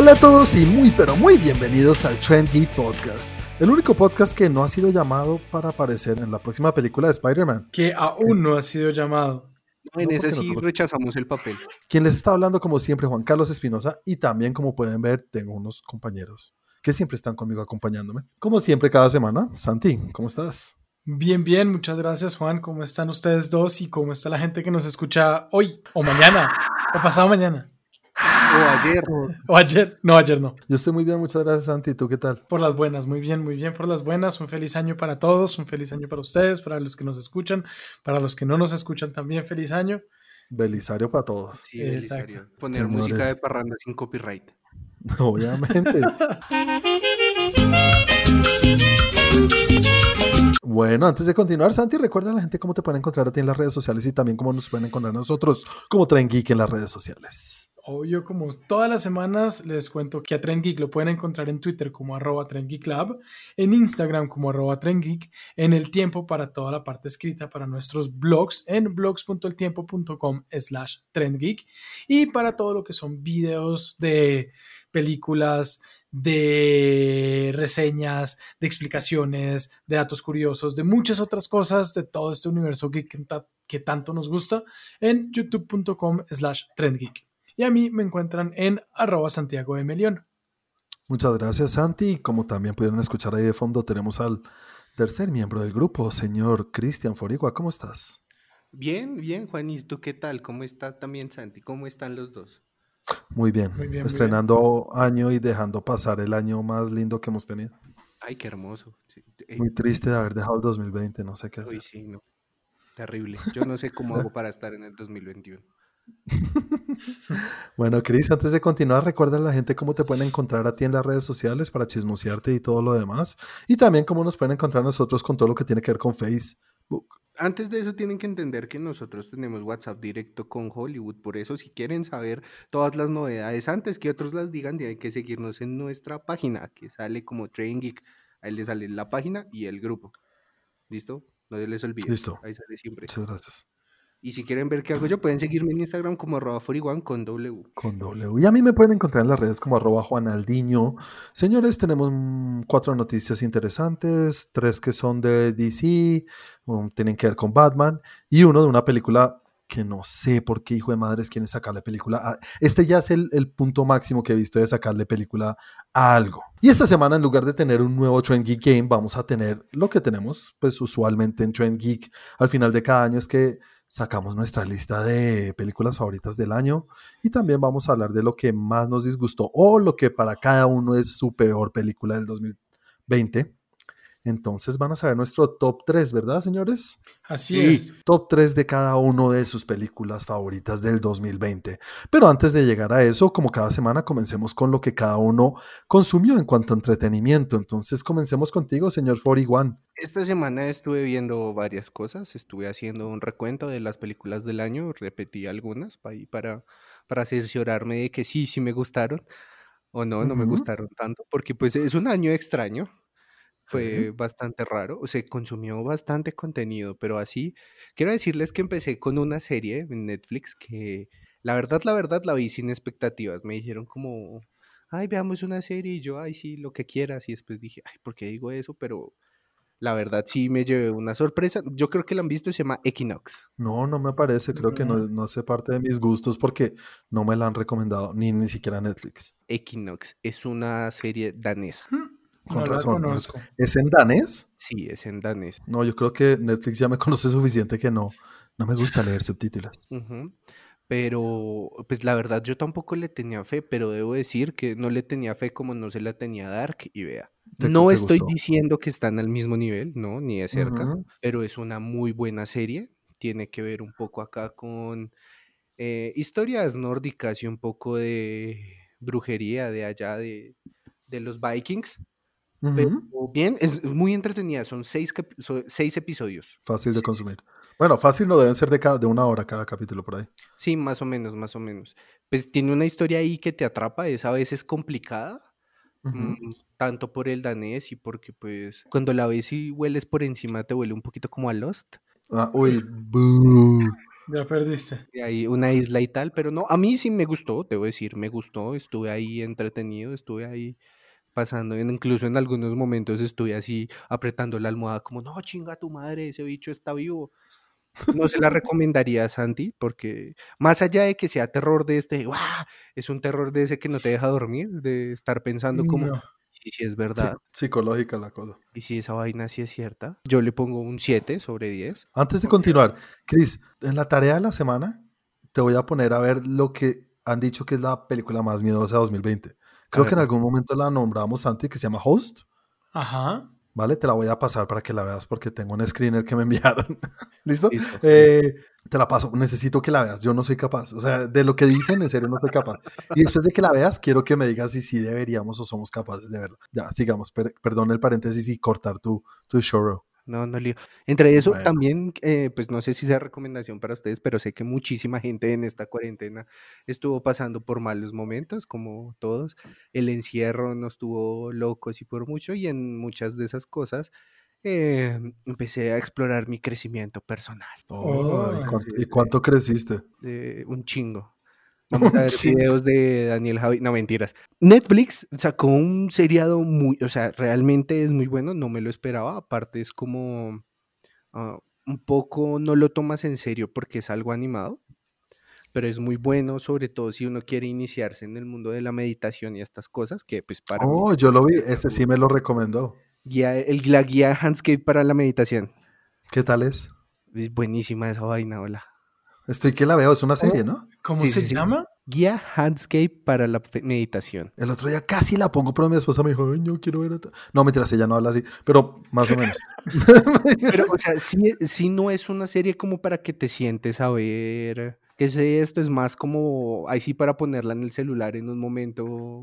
Hola a todos y muy pero muy bienvenidos al Trend Geek Podcast, el único podcast que no ha sido llamado para aparecer en la próxima película de Spider-Man. Que aún no ha sido llamado. No, en ese sí nosotros- rechazamos el papel. Quien les está hablando como siempre Juan Carlos Espinosa y también como pueden ver tengo unos compañeros que siempre están conmigo acompañándome. Como siempre cada semana, Santi, ¿cómo estás? Bien, bien, muchas gracias Juan. ¿Cómo están ustedes dos y cómo está la gente que nos escucha hoy o mañana o pasado mañana O ayer. o ayer? No, ayer no. Yo estoy muy bien, muchas gracias Santi, ¿tú qué tal? Por las buenas, muy bien, muy bien por las buenas. Un feliz año para todos, un feliz año para ustedes, para los que nos escuchan, para los que no nos escuchan también, feliz año. Belisario para todos, Sí, Exacto. Belisario. Poner Señores. música de parranda sin copyright. obviamente. Bueno, antes de continuar, Santi, recuerda a la gente cómo te pueden encontrar a ti en las redes sociales y también cómo nos pueden encontrar a nosotros como Tren Geek en las redes sociales. Obvio, como todas las semanas, les cuento que a Tren Geek lo pueden encontrar en Twitter como arroba Lab, en Instagram como arroba Geek, en el tiempo para toda la parte escrita para nuestros blogs en blogs.eltiempo.com slash Tren Geek y para todo lo que son videos de películas, de reseñas, de explicaciones, de datos curiosos, de muchas otras cosas de todo este universo geek que, que tanto nos gusta en youtube.com slash trendgeek. Y a mí me encuentran en arroba Santiago de Melión. Muchas gracias, Santi. Y Como también pudieron escuchar ahí de fondo, tenemos al tercer miembro del grupo, señor Cristian Forigua. ¿Cómo estás? Bien, bien, Juan. ¿Y tú qué tal? ¿Cómo está también Santi? ¿Cómo están los dos? Muy bien. Muy bien, muy Estrenando año y dejando pasar el año más lindo que hemos tenido. Ay, qué hermoso. Sí, eh, Muy triste de haber dejado el 2020, no sé qué hacer. Uy, sí, no. Terrible. Yo no sé cómo hago para estar en el 2021. Bueno, Cris, antes de continuar, recuerda a la gente cómo te pueden encontrar a ti en las redes sociales para chismosearte y todo lo demás. Y también cómo nos pueden encontrar nosotros con todo lo que tiene que ver con Facebook. Antes de eso tienen que entender que nosotros tenemos WhatsApp directo con Hollywood, por eso si quieren saber todas las novedades antes que otros las digan, tienen que seguirnos en nuestra página, que sale como Train Geek, ahí les sale la página y el grupo. ¿Listo? No se les olvide. Listo. Ahí sale siempre. Muchas gracias. Y si quieren ver qué hago yo, pueden seguirme en Instagram como arroba 41 con W. Con W. Y a mí me pueden encontrar en las redes como arroba Juanaldiño. Señores, tenemos mm, cuatro noticias interesantes, tres que son de DC, tienen que ver con Batman, y uno de una película que no sé por qué hijo de madres quieren sacarle película. Este ya es el, el punto máximo que he visto de sacarle película a algo. Y esta semana, en lugar de tener un nuevo Trend Geek Game, vamos a tener lo que tenemos, pues usualmente en Trend Geek al final de cada año, es que sacamos nuestra lista de películas favoritas del año y también vamos a hablar de lo que más nos disgustó o lo que para cada uno es su peor película del 2020. Entonces van a saber nuestro top 3, ¿verdad, señores? Así Sí, es. top 3 de cada uno de sus películas favoritas del 2020. Pero antes de llegar a eso, como cada semana, comencemos con lo que cada uno consumió en cuanto a entretenimiento. Entonces comencemos contigo, señor 41. Esta semana estuve viendo varias cosas, estuve haciendo un recuento de las películas del año, repetí algunas para, para cerciorarme de que sí, sí me gustaron o no, no me gustaron tanto, porque pues es un año extraño, fue bastante raro, se consumió bastante contenido, pero así, quiero decirles que empecé con una serie en Netflix que la verdad, la verdad la vi sin expectativas, me dijeron como, ay, veamos una serie y yo, ay, sí, lo que quieras, y después dije, ay, ¿por qué digo eso? Pero la verdad sí me llevé una sorpresa, yo creo que la han visto, se llama Equinox. No, no me parece, creo que no, No. hace parte de mis gustos porque no me la han recomendado, ni, ni siquiera Netflix. Equinox es una serie danesa. Con No razón. ¿Es en danés? Sí, es en danés. No, yo creo que Netflix ya me conoce suficiente que no. No me gusta leer subtítulos. Pero, pues la verdad, yo tampoco le tenía fe, pero debo decir que no le tenía fe como no se la tenía Dark y vea. ¿Te- No estoy gustó? diciendo que están al mismo nivel, no, ni de cerca, pero es una muy buena serie. Tiene que ver un poco acá con eh, historias nórdicas y un poco de brujería de allá de, de los Vikings. Pero bien, es muy entretenida, son seis, seis episodios. Fácil de Sí, consumir. Bueno, fácil no deben ser de, cada, de una hora cada capítulo por ahí. Sí, más o menos, más o menos. Pues tiene una historia ahí que te atrapa, es a veces complicada, mm, tanto por el danés y porque pues cuando la ves y hueles por encima te huele un poquito como a Lost. Ah, uy, boo. Ya perdiste. Y ahí una isla y tal, pero no, a mí sí me gustó, debo decir, me gustó, estuve ahí entretenido, estuve ahí pasando, incluso en algunos momentos estuve así apretando la almohada como, no, chinga tu madre, ese bicho está vivo. No se la recomendaría a Santi, porque más allá de que sea terror de este, es un terror de ese que no te deja dormir, de estar pensando como, si sí, es verdad. psicológica la cosa. Y si esa vaina sí es cierta, yo le pongo un 7 sobre 10. Antes de continuar, Chris, en la tarea de la semana te voy a poner a ver lo que han dicho que es la película más miedosa de 2020. Creo que en algún momento la nombramos Santi, que se llama Host. Ajá. ¿vale? Te la voy a pasar para que la veas porque tengo un screener que me enviaron. ¿Listo? Eh, te la paso, necesito que la veas, yo no soy capaz, o sea, de lo que dicen, en serio no soy capaz. Y después de que la veas, quiero que me digas si sí deberíamos o somos capaces de verla. Ya, sigamos, perdón el paréntesis y cortar tu, tu show. No, no lío. Entre eso también, eh, pues no sé si sea recomendación para ustedes, pero sé que muchísima gente en esta cuarentena estuvo pasando por malos momentos, como todos. El encierro nos tuvo locos y por mucho, y en muchas de esas cosas eh, empecé a explorar mi crecimiento personal. ¿y, cuánto, creciste? un chingo. Vamos a ver videos de Daniel Javi. No, mentiras. Netflix sacó un seriado muy, o sea, realmente es muy bueno, no me lo esperaba. Aparte es como ah, un poco, no lo tomas en serio porque es algo animado, pero es muy bueno, sobre todo si uno quiere iniciarse en el mundo de la meditación y estas cosas, que pues para... Oh, yo lo vi, ese sí me lo recomendó. Guía, el, la guía Handscape para la meditación. ¿Qué tal es? Es buenísima esa vaina, hola. Estoy que la veo, es una serie, ¿no? ¿Cómo se llama? Guía Handscape para la meditación. El otro día casi la pongo, pero mi esposa me dijo, Ay, no quiero ver. No, mientras ella no habla así, pero más o menos. pero, o sea, sí, no es una serie como para que te sientes a ver. ¿Qué es esto? Es más como, ahí sí, para ponerla en el celular en un momento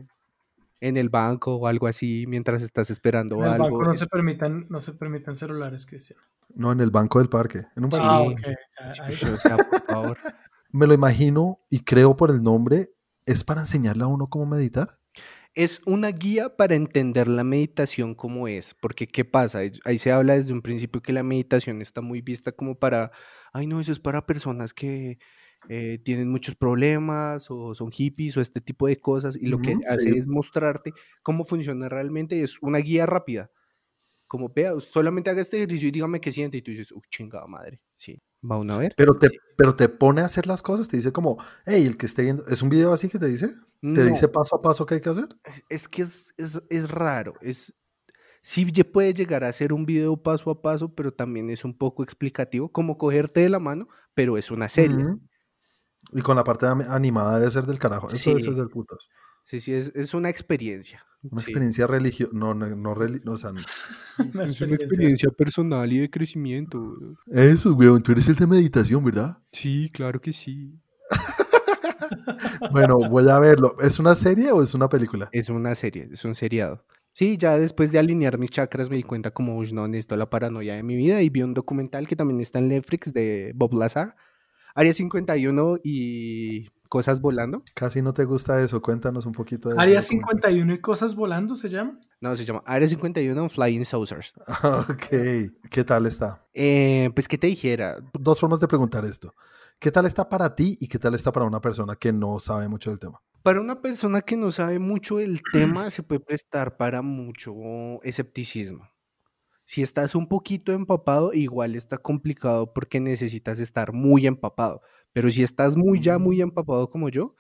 en el banco o algo así mientras estás esperando en el Banco no se permitan, no se permitan celulares, Cristian. No, en el banco del parque. En un Ah, ok. por favor. Me lo imagino y creo por el nombre, ¿es para enseñarle a uno cómo meditar? Es una guía para entender la meditación como es, porque ¿qué pasa? Ahí se habla desde un principio que la meditación está muy vista como para, ay no, eso es para personas que eh, tienen muchos problemas o son hippies o este tipo de cosas y lo que hace es mostrarte cómo funciona realmente, es una guía rápida. Como vea, solamente haga este ejercicio y dígame qué siente y tú dices, uh, chingada madre, sí, va uno a ver. Pero te, pero te pone a hacer las cosas, te dice como, hey, el que esté viendo, ¿es un video así que te dice? ¿Te dice paso a paso qué hay que hacer? Es, que es, es, raro, es, sí puede llegar a ser un video paso a paso, pero también es un poco explicativo, como cogerte de la mano, pero es una serie. Y con la parte animada debe ser del carajo. Eso debe ser del putas. Sí, sí, es, es una experiencia. Una experiencia religiosa. No, no, no, o sea, es una experiencia personal y de crecimiento. Eso, weón. Tú eres el de meditación, ¿verdad? Sí, claro que sí. bueno, voy a verlo. ¿Es una serie o es una película? Es una serie, es un seriado. Sí, ya después de alinear mis chakras me di cuenta como, no, necesito la paranoia de mi vida y vi un documental que también está en Netflix de Bob Lazar Área 51 y cosas volando. Casi no te gusta eso, cuéntanos un poquito de Área 51 y cosas volando se llama. No, se llama Área 51 Flying Saucers. Ok, ¿qué tal está? Eh, pues, ¿qué te dijera? Dos formas de preguntar esto. ¿Qué tal está para ti y qué tal está para una persona que no sabe mucho del tema? Para una persona que no sabe mucho del tema, se puede prestar para mucho escepticismo. Si estás un poquito empapado, igual está complicado porque necesitas estar muy empapado. Pero si estás muy ya muy mm. empapado como yo,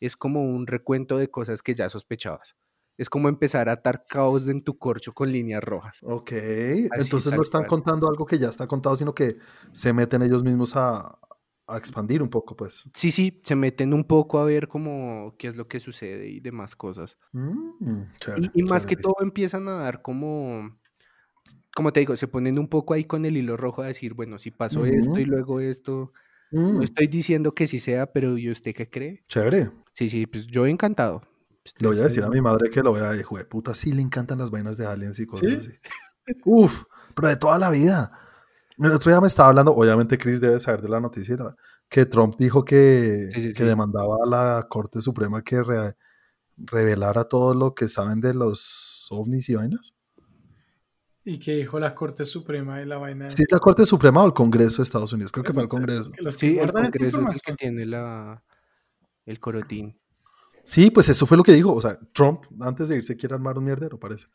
es como un recuento de cosas que ya sospechabas. Es como empezar a atar caos en tu corcho con líneas rojas. Ok, entonces no están contando algo que ya está contado, sino que se meten ellos mismos a, expandir un poco, pues. Sí, sí, se meten un poco a ver cómo qué es lo que sucede y demás cosas. Mm, y, más que todo empiezan a dar como como te digo, se ponen un poco ahí con el hilo rojo a decir, bueno, si pasó esto y luego esto. No mm. estoy diciendo que sí sea, pero ¿y usted qué cree? Chévere. Sí, sí, pues yo encantado. Le voy a decir a mi madre que lo vea, hijo de puta, sí le encantan las vainas de aliens y cosas así. Uf, pero de toda la vida. El otro día me estaba hablando, obviamente Chris debe saber de la noticia, que Trump dijo que, que demandaba a la Corte Suprema que revelara todo lo que saben de los ovnis y vainas. Y que dijo la Corte Suprema de la vaina. Sí, la Corte Suprema o el Congreso de Estados Unidos, creo que fue el Congreso. que los que Sí, el Congreso es el que tiene la, el corotín. Sí, pues eso fue lo que dijo. O sea, Trump, antes de irse, quiere armar un mierdero, parece.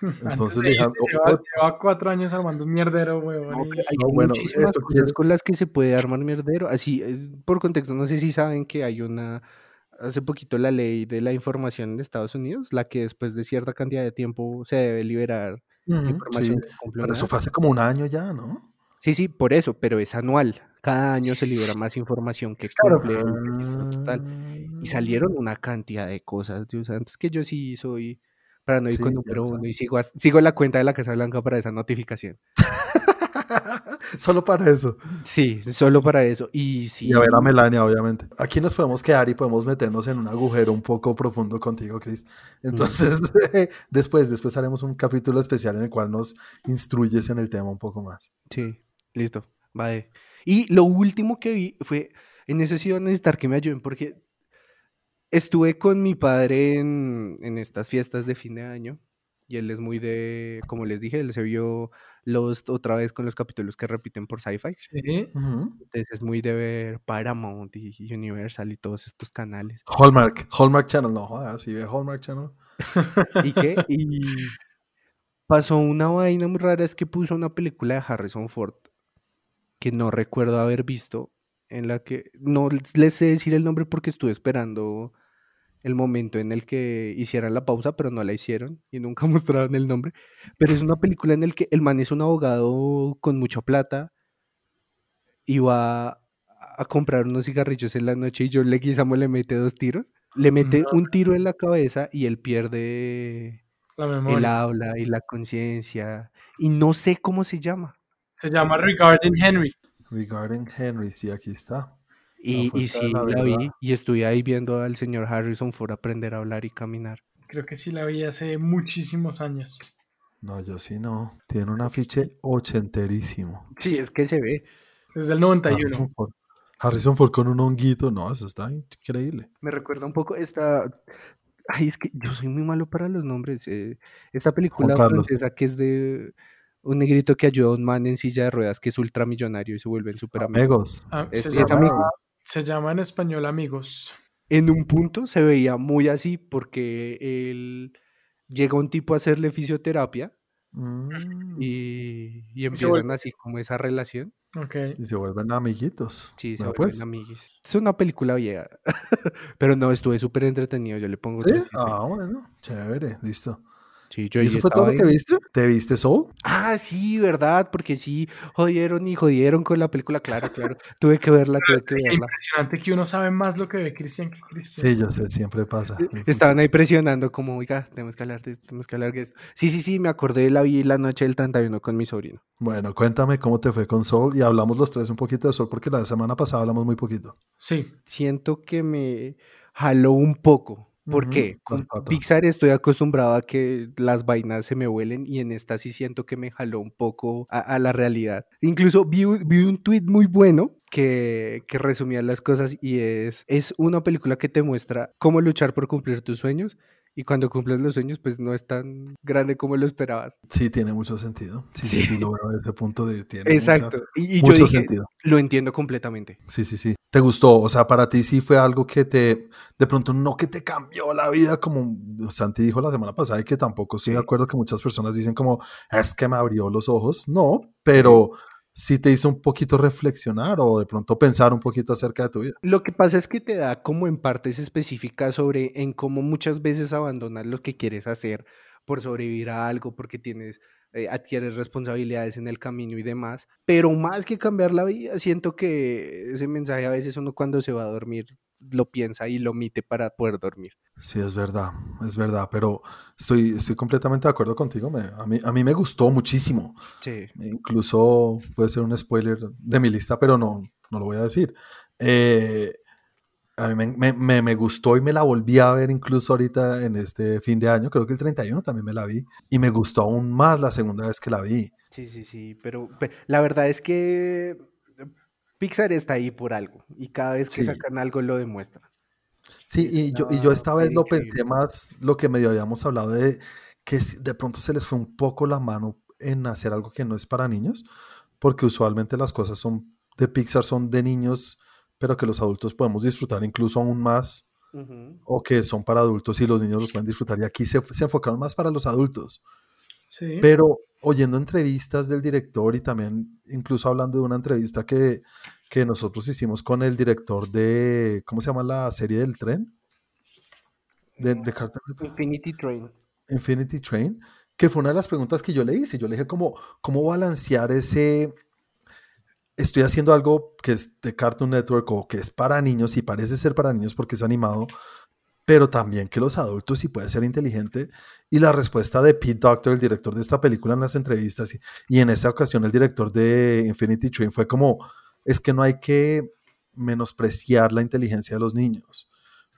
Antes Entonces de "Oh, lleva, oh". lleva cuatro años armando un mierdero, huevón. No, y- hay No, bueno, muchísimas cosas con las que se puede armar mierdero. Así, es- por contexto, no sé si saben que hay una, hace poquito la ley de la información en Estados Unidos, la que después de cierta cantidad de tiempo se debe liberar Ujú, información sí, pero eso fue hace como un año ya, ¿no? Sí, sí, por eso, pero es anual. Cada año se libera más información que Claro. cumple el registro total. Y salieron Ah. una cantidad de cosas, Dios santo. Es que yo sí soy paranoico Sí, número uno y sigo, sigo la cuenta de la Casa Blanca para esa notificación. Solo para eso. Sí, solo para eso. Y sí, Y a ver a Melania, obviamente. Aquí nos podemos quedar y podemos meternos en un agujero un poco profundo contigo, Chris. Entonces, después, después haremos un capítulo especial en el cual nos instruyes en el tema un poco más. Sí, listo. Vale. Y lo último que vi fue, en eso sí iba a necesitar que me ayuden porque estuve con mi padre en, en estas fiestas de fin de año y él es muy de, como les dije, él se vio Lost otra vez con los capítulos que repiten por Sci-Fi. Sí. Entonces es muy de ver Paramount y Universal y todos estos canales. Hallmark, Hallmark Channel, no jodas, si ve Hallmark Channel. ¿Y qué? Y pasó una vaina muy rara, es que puso una película de Harrison Ford que no recuerdo haber visto, en la que no les sé decir el nombre porque estuve esperando el momento en el que hicieran la pausa, pero no la hicieron y nunca mostraron el nombre. Pero es una película en la que el man es un abogado con mucha plata y va a comprar unos cigarrillos en la noche y John Leguizamo le mete dos tiros. Le mete No. un tiro en la cabeza y él pierde La el memoria. habla y la conciencia. Y no sé cómo se llama. Se llama Regarding Henry. Regarding Henry, sí, aquí está. Y, y sí, la la vi y estuve ahí viendo al señor Harrison Ford aprender a hablar y caminar. Creo que sí la vi hace muchísimos años. No, yo sí no. Tiene un afiche ochenterísimo. Sí, es que se ve. Desde el 91. Harrison Ford. Harrison Ford con un honguito, no, eso está increíble. Me recuerda un poco esta... Ay, es que yo soy muy malo para los nombres. eh, Esta película francesa que es de un negrito que ayuda a un man en silla de ruedas que es ultramillonario y se vuelven super amigos. Amigos. Ah, Es- es amigos. Se llama en español Amigos. En un punto se veía muy así porque él llega un tipo a hacerle fisioterapia Mm, y, y empiezan así como esa relación. Ok. y se vuelven amiguitos. Sí, se vuelven pues. amiguis. Es una película vieja, pero no, estuve súper entretenido. Yo le pongo ¿Sí? Ah, bueno, chévere, listo. Sí, yo ¿Y eso fue todo lo que viste? ¿Te viste Soul? Ah, sí, verdad, porque sí, jodieron y jodieron con la película, claro, claro. Tuve que verla, tuve que Es verla. impresionante que uno sabe más lo que ve Cristian que Cristian. Sí, yo sé, siempre pasa. Estaban ahí presionando como, oiga, tenemos que hablar de esto, tenemos que hablar de esto. Sí, sí, sí, me acordé, la vi la noche del 31 con mi sobrino. Bueno, cuéntame cómo te fue con Soul y hablamos los tres un poquito de Soul porque la semana pasada hablamos muy poquito. Sí. Siento que me jaló un poco. ¿Por Ujú, qué? las Con. Pixar estoy acostumbrado a que las vainas se me vuelen y en esta sí siento que me jaló un poco a, a la realidad. Incluso vi, un- vi un tweet muy bueno que, que resumía las cosas y es, es una película que te muestra cómo luchar por cumplir tus sueños y cuando cumples los sueños pues no es tan grande como lo esperabas. Sí, tiene mucho sentido. Sí, sí, Sí. sí, lo veo desde ese punto de tiene mucha- Exacto. Y, y yo mucho dije, sentido. lo entiendo completamente. Sí, sí, sí. ¿Te gustó? O sea, para ti sí fue algo que te, de pronto no que te cambió la vida, como Santi dijo la semana pasada, y que tampoco estoy de Sí. acuerdo que muchas personas dicen como, es que me abrió los ojos. No, pero sí te hizo un poquito reflexionar o de pronto pensar un poquito acerca de tu vida. Lo que pasa es que te da como en partes específicas sobre en cómo muchas veces abandonas lo que quieres hacer por sobrevivir a algo, porque tienes, eh, adquieres responsabilidades en el camino y demás. Pero más que cambiar la vida, siento que ese mensaje a veces uno cuando se va a dormir lo piensa y lo omite para poder dormir. Sí, es verdad, es verdad, pero estoy, estoy completamente de acuerdo contigo. Me- a, mí, a mí me gustó muchísimo. Sí. Incluso puede ser un spoiler de mi lista, pero no, no lo voy a decir. Eh, a mí me, me- me- me gustó y me la volví a ver incluso ahorita en este fin de año. Creo que el 31 también me la vi. Y me gustó aún más la segunda vez que la vi. Sí, sí, sí, pero pe- la verdad es que Pixar está ahí por algo y cada vez que Sí. sacan algo lo demuestra. Sí, y yo, y yo esta vez lo pensé más lo que medio habíamos hablado de que de pronto se les fue un poco la mano en hacer algo que no es para niños, porque usualmente las cosas son de Pixar son de niños, pero que los adultos podemos disfrutar incluso aún más, o que son para adultos y los niños los pueden disfrutar. Y aquí se, se enfocaron más para los adultos. Sí. Pero oyendo entrevistas del director y también incluso hablando de una entrevista que, que nosotros hicimos con el director de, ¿cómo se llama la serie del tren? De, de Infinity Train. Infinity Train, que fue una de las preguntas que yo le hice. Yo le dije, ¿cómo, cómo balancear ese... Estoy haciendo algo que es de Cartoon Network o que es para niños y parece ser para niños porque es animado, pero también que los adultos sí puede ser inteligente. Y la respuesta de Pete Doctor, el director de esta película en las entrevistas, y, y en esa ocasión el director de Infinity Train fue como, es que no hay que menospreciar la inteligencia de los niños.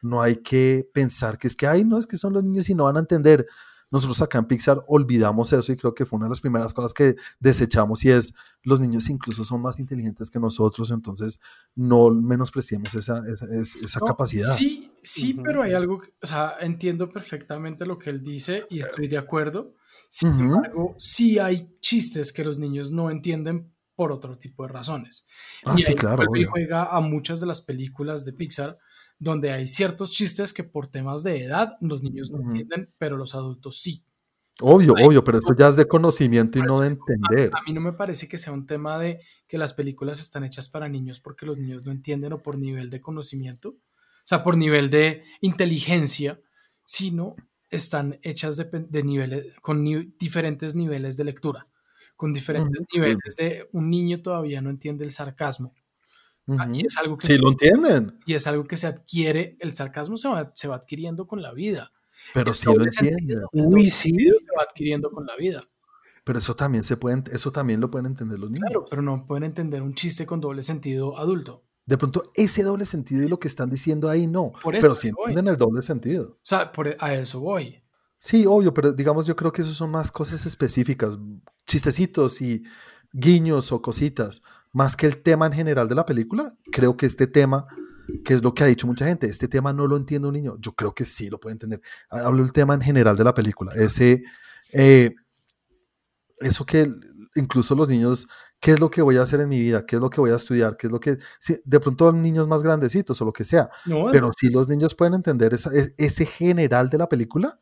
No hay que pensar que es que, ay, no, es que son los niños y no van a entender. Nosotros acá en Pixar olvidamos eso y creo que fue una de las primeras cosas que desechamos y es, los niños incluso son más inteligentes que nosotros, entonces no menospreciemos esa, esa, esa capacidad. Sí, sí, pero hay algo, o sea, entiendo perfectamente lo que él dice y estoy de acuerdo. Sin embargo, sí hay chistes que los niños no entienden por otro tipo de razones. Ah, y sí, claro. juega a muchas de las películas de Pixar donde hay ciertos chistes que por temas de edad los niños no entienden, pero los adultos sí. Obvio, obvio, pero eso ya es de conocimiento y no de entender. A, mí no me parece que sea un tema de que las películas están hechas para niños porque los niños no entienden o por nivel de conocimiento, o sea, por nivel de inteligencia, sino están hechas de, niveles, con diferentes niveles de lectura, con diferentes niveles de un niño todavía no entiende el sarcasmo, Ah, y es algo que... Sí, lo entienden. Y es algo que se adquiere, el sarcasmo se va, se va adquiriendo con la vida. Pero sí lo entienden. Uy, sí. Se va adquiriendo con la vida. Pero eso también se pueden, eso también lo pueden entender los niños. Claro, pero no pueden entender un chiste con doble sentido adulto. De pronto, ese doble sentido y lo que están diciendo ahí no. pero sí entienden el doble sentido. O sea, e, a eso voy. Sí, obvio, pero digamos, yo creo que eso son más cosas específicas, chistecitos y guiños o cositas más que el tema en general de la película, creo que este tema, que es lo que ha dicho mucha gente, este tema no lo entiende un niño. Yo creo que sí lo puede entender. Hablo del tema en general de la película. Ese, eh, eso que incluso los niños, ¿qué es lo que voy a hacer en mi vida? ¿Qué es lo que voy a estudiar? ¿Qué es lo que... de pronto niños más grandecitos o lo que sea. pero si los niños pueden entender ese general de la película,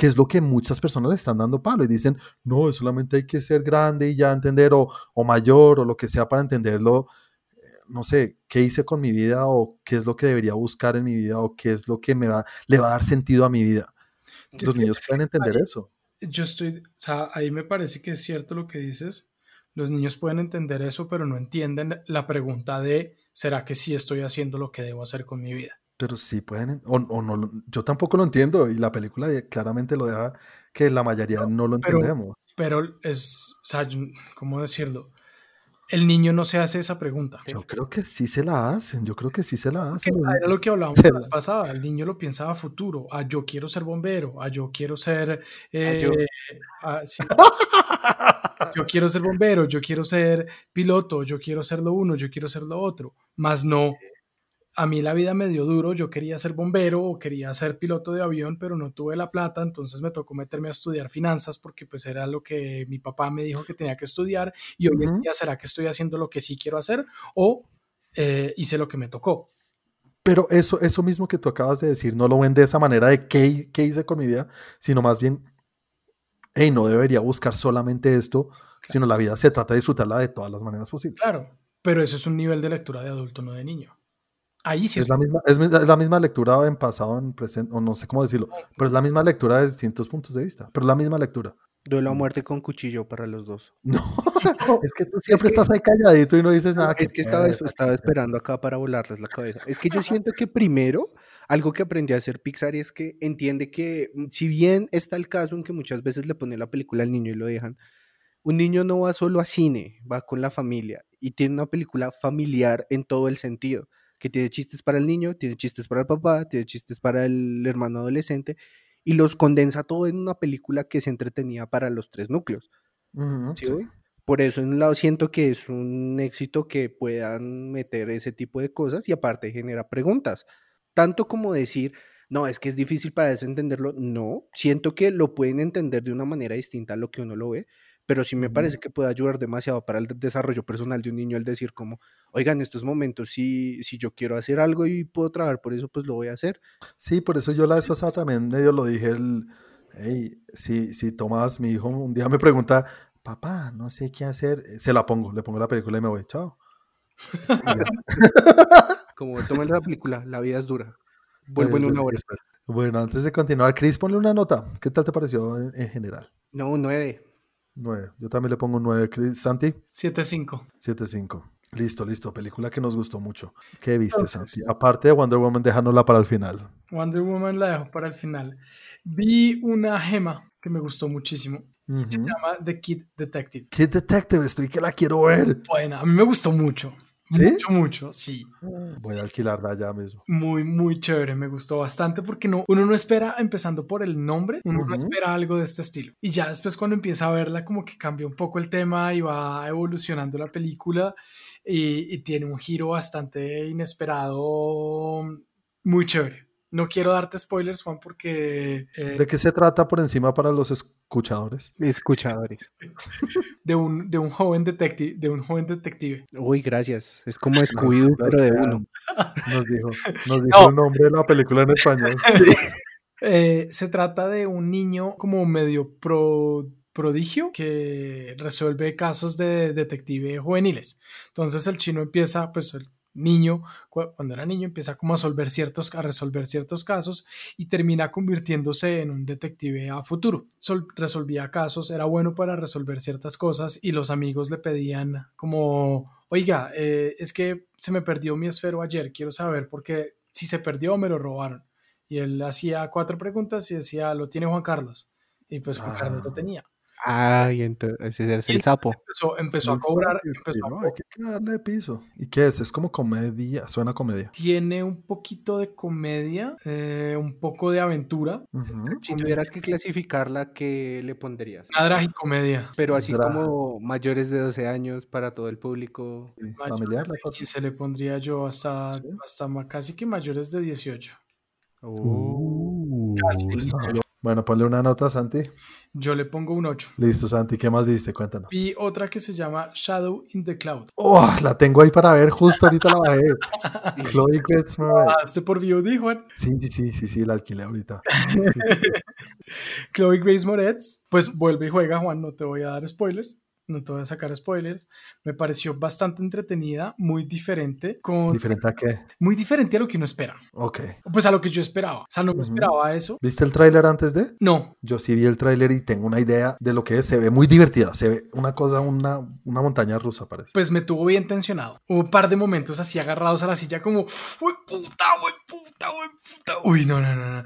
que es lo que muchas personas le están dando palo y dicen, no, solamente hay que ser grande y ya entender o, o mayor o lo que sea para entenderlo, eh, no sé, qué hice con mi vida o qué es lo que debería buscar en mi vida o qué es lo que me va, le va a dar sentido a mi vida. Los niños pueden entender eso. Yo estoy, o sea, ahí me parece que es cierto lo que dices. Los niños pueden entender eso, pero no entienden la pregunta de, ¿será que sí estoy haciendo lo que debo hacer con mi vida? Pero sí pueden, o, no, yo tampoco lo entiendo y la película claramente lo deja que la mayoría no, lo entendemos. Pero es, o sea, ¿cómo decirlo? El niño no se hace esa pregunta. Yo creo que sí se la hacen, yo creo que sí se la hacen. Era lo que hablábamos la pasada, el niño lo pensaba a futuro, a yo quiero ser bombero, a yo quiero ser... yo. Eh, yo quiero ser bombero, yo quiero ser piloto, yo quiero ser lo uno, yo quiero ser lo otro, más no a mí la vida me dio duro, yo quería ser bombero o quería ser piloto de avión, pero no tuve la plata, entonces me tocó meterme a estudiar finanzas porque pues era lo que mi papá me dijo que tenía que estudiar y hoy en día será que estoy haciendo lo que sí quiero hacer o eh, hice lo que me tocó. Pero eso, eso mismo que tú acabas de decir, no lo ven de esa manera de qué, qué hice con mi vida, sino más bien, hey, no debería buscar solamente esto, sino la vida se trata de disfrutarla de todas las maneras posibles. Claro, pero eso es un nivel de lectura de adulto, no de niño. Ahí sí es, la misma, es, la misma lectura en pasado, en presente, o no sé cómo decirlo, pero es la misma lectura de distintos puntos de vista, pero es la misma lectura. Duelo a muerte con cuchillo para los dos. No, es que tú siempre estás ahí calladito y no dices nada. Es que, estaba, estaba esperando acá para volarles la cabeza. Es que yo siento que primero, algo que aprendí a hacer Pixar es que entiende que, mm, si bien está el caso en que muchas veces le ponen la película al niño y lo dejan, un niño no va solo a cine, va con la familia y tiene una película familiar en todo el sentido que tiene chistes para el niño, tiene chistes para el papá, tiene chistes para el hermano adolescente, y los condensa todo en una película que se entretenía para los tres núcleos. Por eso, en un lado, siento que es un éxito que puedan meter ese tipo de cosas y aparte genera preguntas. Tanto como decir, no, es que es difícil para eso entenderlo. No, siento que lo pueden entender de una manera distinta a lo que uno lo ve, pero sí me parece que puede ayudar demasiado para el desarrollo personal de un niño el decir como, oigan, en estos momentos si, si yo quiero hacer algo y puedo trabajar por eso, pues lo voy a hacer. Sí, por eso yo la vez pasada también medio lo dije, el, hey, si, si Tomás, mi hijo, un día me pregunta, papá, no sé qué hacer, se la pongo, le pongo la película y me voy, chao. como toma la película, la vida es dura. Vuelvo en una hora. Bueno, antes de continuar, Chris, ponle una nota. ¿Qué tal te pareció en, en general? No, un 9. 9. Yo también le pongo un 9. Chris, Santi. 7-5. 7-5. Listo, listo. Película que nos gustó mucho. ¿Qué viste, Santi? Aparte de Wonder Woman, dejándola para el final. Wonder Woman la dejo para el final. Vi una gema que me gustó muchísimo. Se llama The Kid Detective. Kid Detective, estoy que la quiero ver. Bueno, a mí me gustó mucho. ¿Sí? Mucho, mucho, sí. Voy a alquilarla ya mismo. Muy, muy chévere, me gustó bastante porque no, uno no espera, empezando por el nombre, uno no espera algo de este estilo. Y ya después cuando empieza a verla, como que cambia un poco el tema y va evolucionando la película y, y tiene un giro bastante inesperado, muy chévere. No quiero darte spoilers, Juan, porque... Eh, ¿De qué se trata por encima para los escuchadores? Escuchadores. De un, de un joven detective, de un joven detective. Uy, gracias. Es como Scooby-Doo, pero de uno. Nos dijo, nos dijo no. el nombre de la película en español. eh, se trata de un niño como medio pro prodigio que resuelve casos de detective juveniles. Entonces el chino empieza, pues el niño, cuando era niño, empieza como a resolver ciertos, a resolver ciertos casos y termina convirtiéndose en un detective a futuro. Sol, resolvía casos, era bueno para resolver ciertas cosas y los amigos le pedían como, oiga, eh, es que se me perdió mi esfero ayer, quiero saber porque si se perdió me lo robaron. Y él hacía cuatro preguntas y decía, lo tiene Juan Carlos. Y pues Juan ah. Carlos lo tenía. Ay, entonces ese es el y sapo. Empezó, empezó a cobrar. Empezó no, a hay que darle piso. ¿Y qué es? Es como comedia, suena comedia. Tiene un poquito de comedia, eh, un poco de aventura. Uh -huh. Si tuvieras que clasificarla, ¿qué le pondrías? Una comedia. Pero así Drag. como mayores de 12 años para todo el público. Sí, familiar. Y se le pondría yo hasta, ¿Sí? hasta casi que mayores de 18. Uh, casi. Bueno, ponle una nota, Santi. Yo le pongo un 8. Listo, Santi. ¿Qué más viste? Cuéntanos. Y otra que se llama Shadow in the Cloud. Oh, la tengo ahí para ver. Justo ahorita la bajé. Chloe Grace Moretz. ¿Este por VOD, Juan? Sí, sí, sí, sí, sí, la alquilé ahorita. Chloe Grace Moretz, pues vuelve y juega, Juan. No te voy a dar spoilers no te voy a sacar spoilers, me pareció bastante entretenida, muy diferente. Con, ¿Diferente a qué? Muy diferente a lo que uno espera. Ok. Pues a lo que yo esperaba. O sea, no me esperaba eso. ¿Viste el tráiler antes de? No. Yo sí vi el tráiler y tengo una idea de lo que es. Se ve muy divertida. Se ve una cosa, una, una montaña rusa, parece. Pues me tuvo bien tensionado. Hubo un par de momentos así agarrados a la silla como, uy, puta, uy, puta, uy, puta. Uy, no, no, no, no.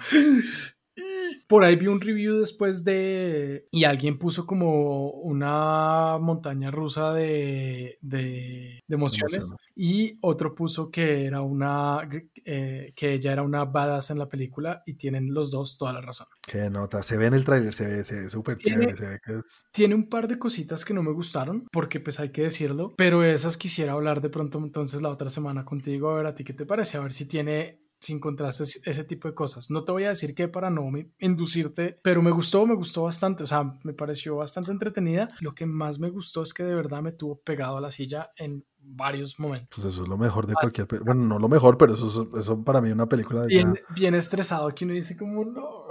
Por ahí vi un review después de... Y alguien puso como una montaña rusa de, de, de emociones, emociones. Y otro puso que era una... Eh, que ella era una badass en la película y tienen los dos toda la razón. Qué nota. Se ve en el tráiler, se ve, se ve súper chévere. Se ve que es... Tiene un par de cositas que no me gustaron, porque pues hay que decirlo. Pero esas quisiera hablar de pronto entonces la otra semana contigo. A ver a ti qué te parece. A ver si tiene si encontraste ese tipo de cosas. No te voy a decir que para no inducirte, pero me gustó, me gustó bastante, o sea, me pareció bastante entretenida. Lo que más me gustó es que de verdad me tuvo pegado a la silla en varios momentos. Pues eso es lo mejor de así, cualquier película. Bueno, no lo mejor, pero eso, eso para mí es una película de bien, bien estresado que uno dice como no.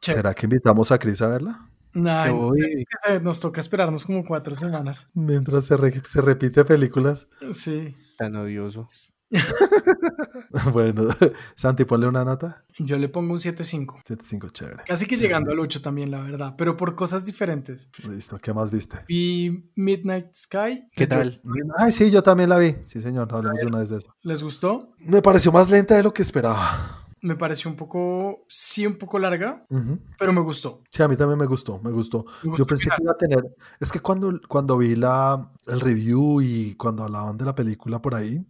¿Será que invitamos a Chris a verla? Nah, no sé, nos toca esperarnos como cuatro semanas. Mientras se, re, se repite películas. Sí. Tan odioso. bueno, Santi, ponle una nota. Yo le pongo un 7.5. 7.5, chévere. Casi que llegando al 8 también, la verdad, pero por cosas diferentes. Listo, ¿qué más viste? Vi Midnight Sky. ¿Qué tal? Yo... Ay, sí, yo también la vi. Sí, señor, hablemos de una vez de eso. ¿Les gustó? Me pareció más lenta de lo que esperaba. Me pareció un poco, sí, un poco larga, uh -huh. pero me gustó. Sí, a mí también me gustó, me gustó. Me gustó yo pensé que iba a tener, es que cuando, cuando vi la, el review y cuando hablaban de la película por ahí,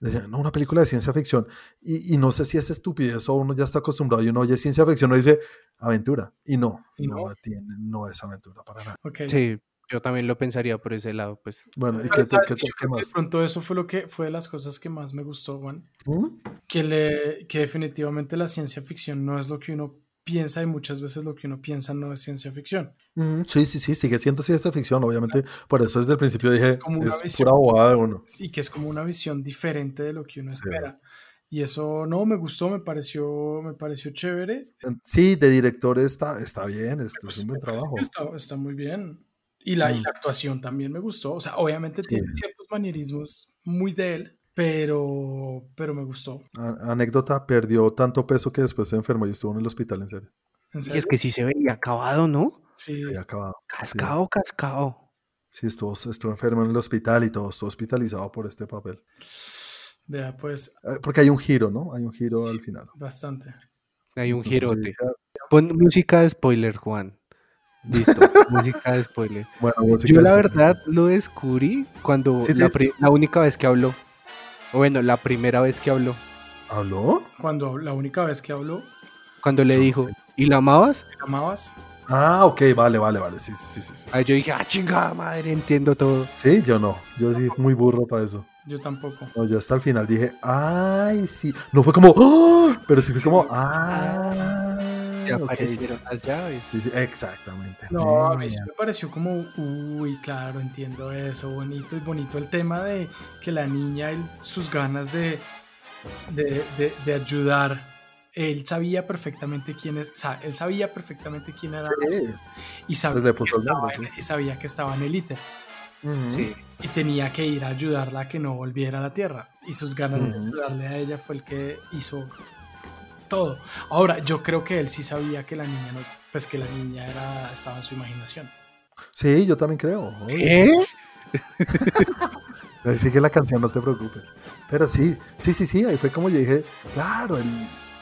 Decían, no, una película de ciencia ficción. Y, y, no sé si es estupidez o uno ya está acostumbrado y uno oye ciencia ficción, uno dice aventura. Y no, ¿Y no? no, tiene, no es aventura para nada. Okay. Sí, Yo también lo pensaría por ese lado, pues. Bueno, ¿y qué, te- ¿sabes qué qué? qué más? de pronto eso fue lo que fue de las cosas que más me gustó, Juan. ¿Mm? Que, le, que definitivamente la ciencia ficción no es lo que uno piensa y muchas veces lo que uno piensa no es ciencia ficción. Mm, Sí, sí, sí, sigue siendo ciencia ficción, obviamente. Por eso desde el principio dije, como una es visión. pura bobada de uno. y que es como una visión diferente de lo que uno Sí. espera. Y eso no me gustó, me pareció, me pareció chévere. Sí, de director está, está bien, esto es un buen trabajo. Está, está muy bien. Y la, y Mm. la actuación también me gustó. O sea, obviamente Sí. tiene ciertos manierismos muy de él, pero, pero me gustó. A- anécdota, perdió tanto peso que después se enfermó y estuvo en el hospital, en serio. ¿En Y es que sí se veía acabado, ¿no? Sí, Se acabado. Cascado, cascado. Sí, estuvo, estuvo enfermo en el hospital y todo, estuvo hospitalizado por este papel. vea, pues Eh, Porque hay un giro, ¿no? Hay un giro al final. bastante. Hay un dice, Pon música de spoiler, Juan. Listo, música de spoiler. Bueno, música Yo la verdad lo descubrí cuando Sí, la única vez que habló. O bueno, la primera vez que habló. ¿Habló? Cuando la única vez que habló, Cuando le Yo- dijo, ¿y la amabas? ¿me amabas? Ah, ok, vale, vale, vale. Sí, sí, sí, sí. Sí, Ahí yo dije, ah, chingada madre, entiendo todo. Sí, yo no. Yo sí, muy burro para eso. Yo tampoco. No, yo hasta el final dije, ay, sí. No fue como, ¡ah! pero sí fue como, ah. Aparecieron las llaves. Sí, sí, exactamente. No, a mí Bien. sí me pareció como, uy, claro, entiendo eso, bonito y bonito el tema de que la niña, él- sus ganas de, de, de- de ayudar, él sabía perfectamente quién es, sa- él sabía perfectamente quién era Sí. y sabía, Pues que estaba nombre, en, sí. y sabía que estaba en el ITER Ujú. Sí. y tenía que ir a ayudarla a que no volviera a la Tierra y sus ganas de ayudarle a ella fue el que hizo todo. Ahora, yo creo que él sí sabía que la niña no, pues que la niña era, estaba en su imaginación. Sí, yo también creo. Ahí sigue la canción, no te preocupes. Pero sí, sí, sí, sí, ahí fue como yo dije, claro, él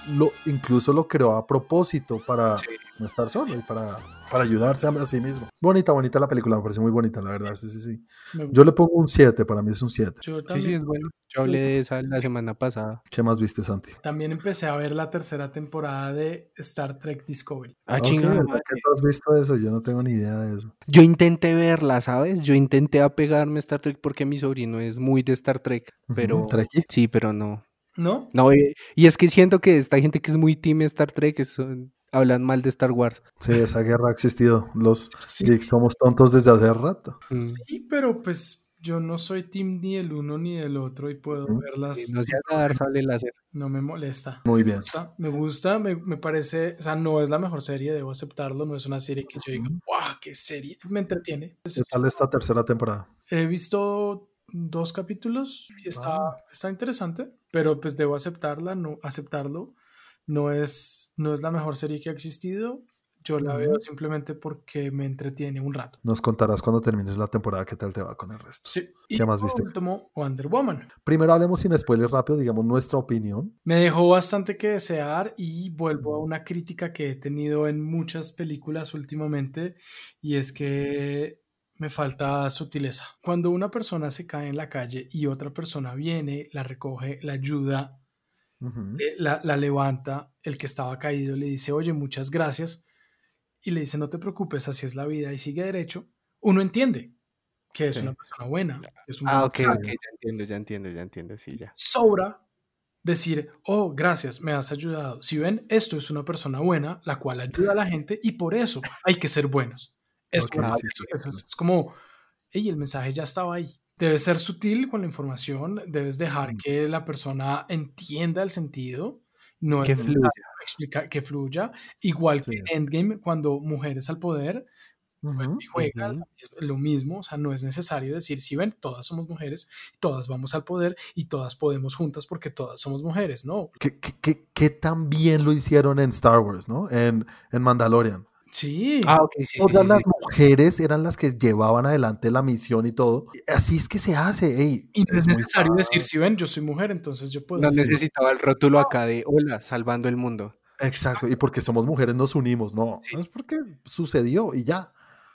lo, incluso lo creó a propósito para Sí. no estar solo y para, para ayudarse a, a sí mismo. Bonita, bonita la película, me parece muy bonita, la verdad, sí, sí, sí. Yo le pongo un 7, para mí es un 7. Yo Sí, también, sí, es bueno. Yo hablé de esa la semana pasada. ¿Qué más viste, Santi? también empecé a ver la tercera temporada de Star Trek Discovery. Ah, Ok, chingada ¿verdad madre. que tú has visto eso? Yo no tengo ni idea de eso. Yo intenté verla, ¿sabes? Yo intenté apegarme a Star Trek porque mi sobrino es muy de Star Trek, pero Trekkie. sí, pero no. ¿No? No, y, y es que siento que esta gente que es muy team Star Trek es- son- hablan mal de Star Wars. Sí, esa guerra ha existido. Los Sí, geeks somos tontos desde hace rato. Mm. sí, pero pues yo no soy team ni el uno ni el otro y puedo Ujú. verlas. Sí, no láser. Me molesta. Muy Me bien. gusta, me gusta, me, me parece, o sea, no es la mejor serie, debo aceptarlo, no es una serie que yo diga, wow, qué serie, me entretiene. Pues, ¿Qué tal esta tercera temporada? He visto dos capítulos y está, Ah. está interesante, pero pues debo aceptarla, no aceptarlo. No es, no es la mejor serie que ha existido. Yo la veo simplemente porque me entretiene un rato. Nos contarás cuando termines la temporada qué tal te va con el resto. Sí. ¿Qué Y más viste? último, Wonder Woman. Primero hablemos sin spoiler rápido, digamos nuestra opinión. Me dejó bastante que desear y vuelvo a una crítica que he tenido en muchas películas últimamente y es que me falta sutileza. Cuando una persona se cae en la calle y otra persona viene, la recoge, la ayuda, eh, la, la levanta, el que estaba caído le dice, oye, muchas gracias, y le dice, no te preocupes, así es la vida, y sigue derecho, uno entiende que es Sí. una persona buena. es un Ah, ok, ok, ya entiendo, ya entiendo, ya entiendo, sí, ya. Sobra decir, oh, gracias, me has ayudado. Si ven, esto es una persona buena, la cual ayuda a la gente, y por eso hay que ser buenos. Es, como- sí, eso- sí, eso sí. es- es como, hey, el mensaje ya estaba ahí. Debes ser sutil con la información, debes dejar Mm. que la persona entienda el sentido. No Que es fluya. explicar que fluya. Igual Sí. que en Endgame, cuando mujeres al poder Ujú. y juega Ujú. es lo mismo, o sea, no es necesario decir, si ven, todas somos mujeres, todas vamos al poder y todas podemos juntas porque todas somos mujeres, ¿no? ¿Qué, qué, qué- qué tan bien lo hicieron en Star Wars, ¿no? En, en Mandalorian. Sí, Ah, ok, sí, Todas sí, las sí. mujeres eran las que llevaban adelante la misión y todo. Así es que se hace. ey, y no es, necesario decir, si ven, yo soy mujer, entonces yo puedo. No hacer". necesitaba el rótulo acá de hola, salvando el mundo. Exacto. Y porque somos mujeres nos unimos. No, Sí. es porque sucedió y ya.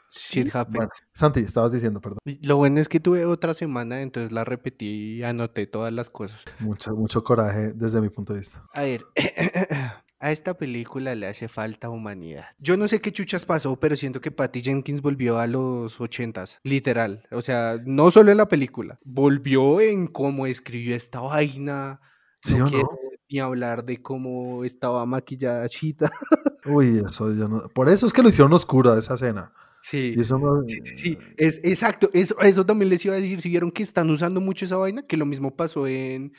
Shit happens. Bueno, Santi, estabas diciendo, perdón. Lo bueno es que tuve otra semana, entonces la repetí y anoté todas las cosas. Mucho, mucho coraje desde mi punto de vista. A ver, a esta película le hace falta humanidad. Yo no sé qué chuchas pasó, pero siento que Patty Jenkins volvió a los ochentas, literal. O sea, no solo en la película, volvió en cómo escribió esta vaina. ¿Sí no o quiero no? ni hablar de cómo estaba maquillada Chita. Uy, eso yo no. Por eso es que lo hicieron oscura esa escena. Sí. Y eso no- Sí, sí, sí, es exacto, eso, eso también les iba a decir, si vieron que están usando mucho esa vaina, que lo mismo pasó en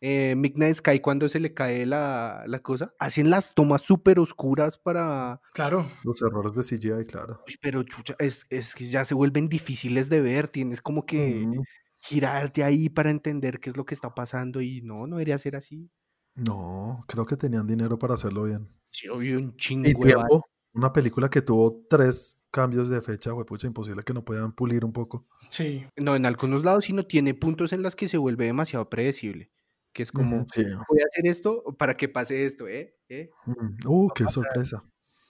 eh, Midnight Sky cuando se le cae la, la cosa, hacen las tomas súper oscuras para, Claro. Los errores de CGI, claro. Uy, pero chucha, es, es que ya se vuelven difíciles de ver, tienes como que girarte ahí para entender qué es lo que está pasando y no, no debería ser así. No, creo que tenían dinero para hacerlo bien. Sí, obvio, un chingo Y tiempo. Una película que tuvo tres cambios de fecha, pucha, imposible que no puedan pulir un poco. Sí. No, en algunos lados sí no tiene puntos en las que se vuelve demasiado predecible, que es como, Sí. voy a hacer esto para que pase esto, ¿eh? ¿eh? Mm, Uh, qué sorpresa.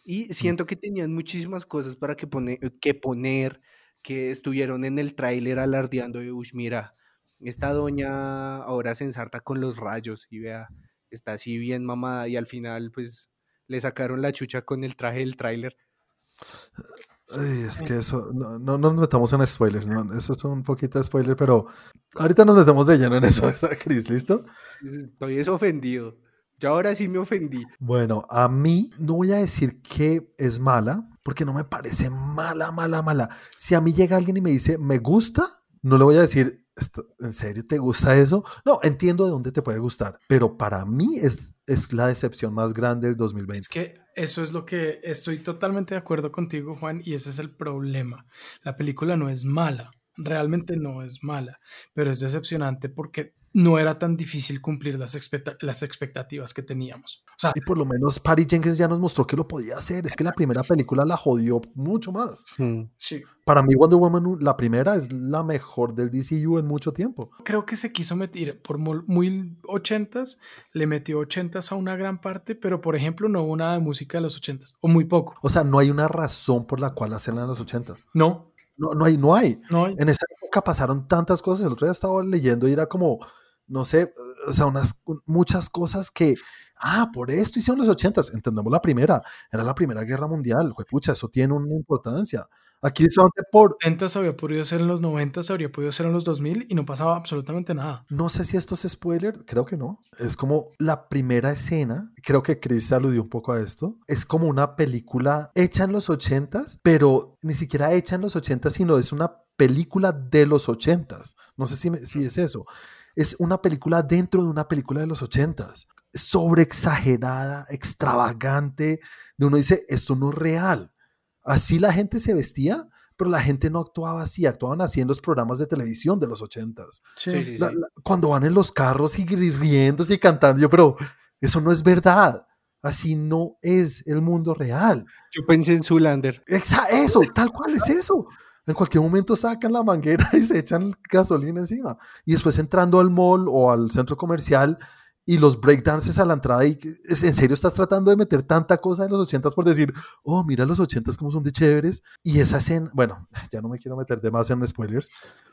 Y siento que tenían muchísimas cosas para que, pone- que poner, que estuvieron en el tráiler alardeando de, uy, mira, esta doña ahora se ensarta con los rayos y vea, está así bien mamada y al final pues le sacaron la chucha con el traje del tráiler. Ay, es que eso, no, no nos metamos en spoilers, ¿no? eso es un poquito de spoiler, pero ahorita nos metemos de lleno en eso, Chris, ¿listo? Estoy es ofendido. Yo ahora sí me ofendí. Bueno, a mí no voy a decir que es mala, porque no me parece mala, mala, mala. Si a mí llega alguien y me dice, me gusta, no le voy a decir, "Esto- ¿en serio te gusta eso? No, entiendo de dónde te puede gustar, pero para mí es, es la decepción más grande del 2020. Es que eso es lo que estoy totalmente de acuerdo contigo, Juan, y ese es el problema. La película no es mala, realmente no es mala, pero es decepcionante porque no era tan difícil cumplir las, expecta- las expectativas que teníamos. O sea, Y por lo menos Patty Jenkins ya nos mostró que lo podía hacer. Es que la primera película la jodió mucho más. sí, Para mí Wonder Woman, la primera, es la mejor del DCU en mucho tiempo. creo que se quiso meter por muy ochentas, le metió ochentas a una gran parte, pero por ejemplo no hubo nada de música de los ochentas, o muy poco. O sea, no hay una razón por la cual hacerla en los 80. No, No, no hay, no hay. no hay. En esa pasaron tantas cosas. El otro día estaba leyendo y era como, no sé, o sea, unas muchas cosas que, ah, por esto hicieron los ochentas. Entendemos la primera, era la primera guerra mundial. Pucha, eso tiene una importancia. Aquí solamente por, 70 había podido ser en los 90, habría podido ser en los 2000 y no pasaba absolutamente nada. no sé si esto es spoiler, creo que no. Es como la primera escena, creo que Chris aludió un poco a esto. Es como una película hecha en los ochentas, pero ni siquiera hecha en los ochentas, sino es una película de los ochentas. No sé si, me- si es eso. Es una película dentro de una película de los ochentas. Sobre exagerada, extravagante. De uno dice, esto no es real. Así la gente se vestía, pero la gente no actuaba así. Actuaban así en los programas de televisión de los ochentas. Sí, Sí, sí, La- sí. la- cuando van en los carros y riéndose y cantando, yo, pero eso no es verdad. Así no es el mundo real. Yo pensé en Zulander. Eso, tal cual es eso. En cualquier momento sacan la manguera y se echan gasolina encima. Y después entrando al mall o al centro comercial y los breakdances a la entrada y que- ¿es- en serio estás tratando de meter tanta cosa en los ochentas por decir, oh, mira los ochentas como son de chéveres. Y esa escena, bueno, ya no me quiero meter de más en spoilers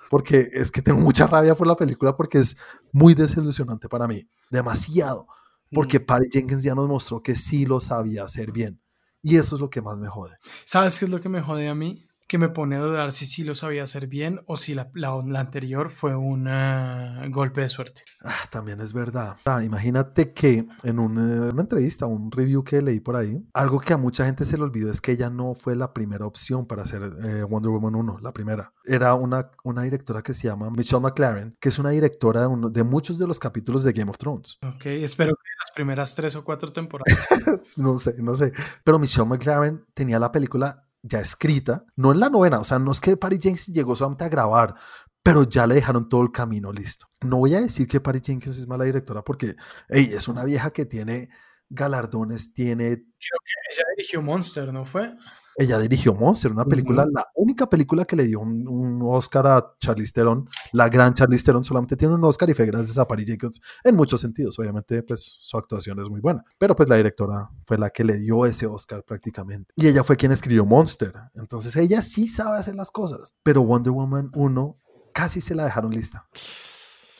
porque es que tengo mucha rabia por la película porque es muy desilusionante para mí, demasiado. Porque Mm. Patty Jenkins ya nos mostró que sí lo sabía hacer bien. Y eso es lo que más me jode. ¿Sabes qué es lo que me jode a mí? Que me pone a dudar si sí lo sabía hacer bien o si la, la- la anterior fue un eh, golpe de suerte. Ah, también es verdad. Ah, imagínate que en eh, una entrevista, un review que leí por ahí, algo que a mucha gente se le olvidó es que ella no fue la primera opción para hacer eh, Wonder Woman 1, la primera. Era una, una directora que se llama Michelle McLaren, que es una directora de, uno- de muchos de los capítulos de Game of Thrones. Ok, espero que las primeras tres o cuatro temporadas. No sé, no sé. Pero Michelle McLaren tenía la película ya escrita, no en la novena, o sea, no es que Patty Jenkins llegó solamente a grabar, pero ya le dejaron todo el camino listo. No voy a decir que Patty Jenkins es mala directora porque, hey, es una vieja que tiene galardones, tiene... Ella dirigió Monster, ¿no fue? Ella dirigió Monster, una película, Ujú. la única película que le dio un, un Oscar a Charlize Theron, la gran Charlize Theron, solamente tiene un Oscar y fue gracias a Patty Jenkins en muchos sentidos. Obviamente, pues su actuación es muy buena, pero pues la directora fue la que le dio ese Oscar prácticamente. Y ella fue quien escribió Monster. Entonces ella sí sabe hacer las cosas, pero Wonder Woman 1 casi se la dejaron lista.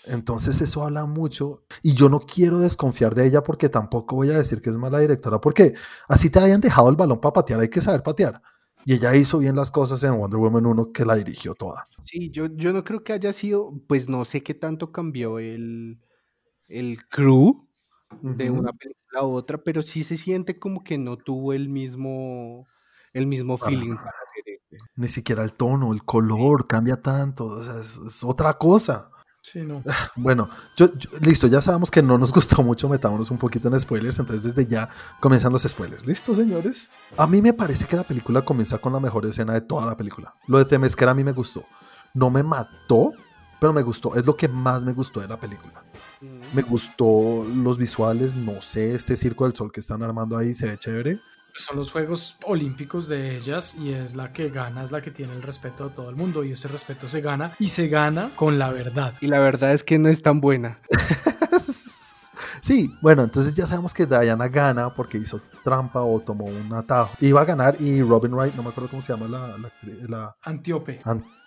Entonces eso habla mucho y yo no quiero desconfiar de ella porque tampoco voy a decir que es mala directora porque así te hayan dejado el balón para patear, hay que saber patear. Y ella hizo bien las cosas en Wonder Woman 1 que la dirigió toda. Sí, yo, yo no creo que haya sido, pues no sé qué tanto cambió el, el crew de una película a otra, pero sí se siente como que no tuvo el mismo, el mismo feeling para hacer este. Ni siquiera el tono, el color cambia tanto, o sea, es otra cosa. Sí, no. Bueno, yo, listo, ya sabemos que no nos gustó mucho, metámonos un poquito en spoilers, entonces desde ya comienzan los spoilers. ¿Listo, señores? A mí me parece que la película comienza con la mejor escena de toda la película. Lo de Temesquera a mí me gustó. No me mató, pero me gustó. Es lo que más me gustó de la película. Me mm. gustó los visuales, no sé, este circo del sol que están armando ahí se ve chévere son los Juegos Olímpicos de ellas y es la que gana, es la que tiene el respeto de todo el mundo y ese respeto se gana y se gana con la verdad. Y la verdad es que no es tan buena. Sí, bueno, entonces ya sabemos que Diana gana porque hizo trampa o tomó un atajo. Iba a ganar y Robin Wright, no me acuerdo cómo se llama la... la, Antíope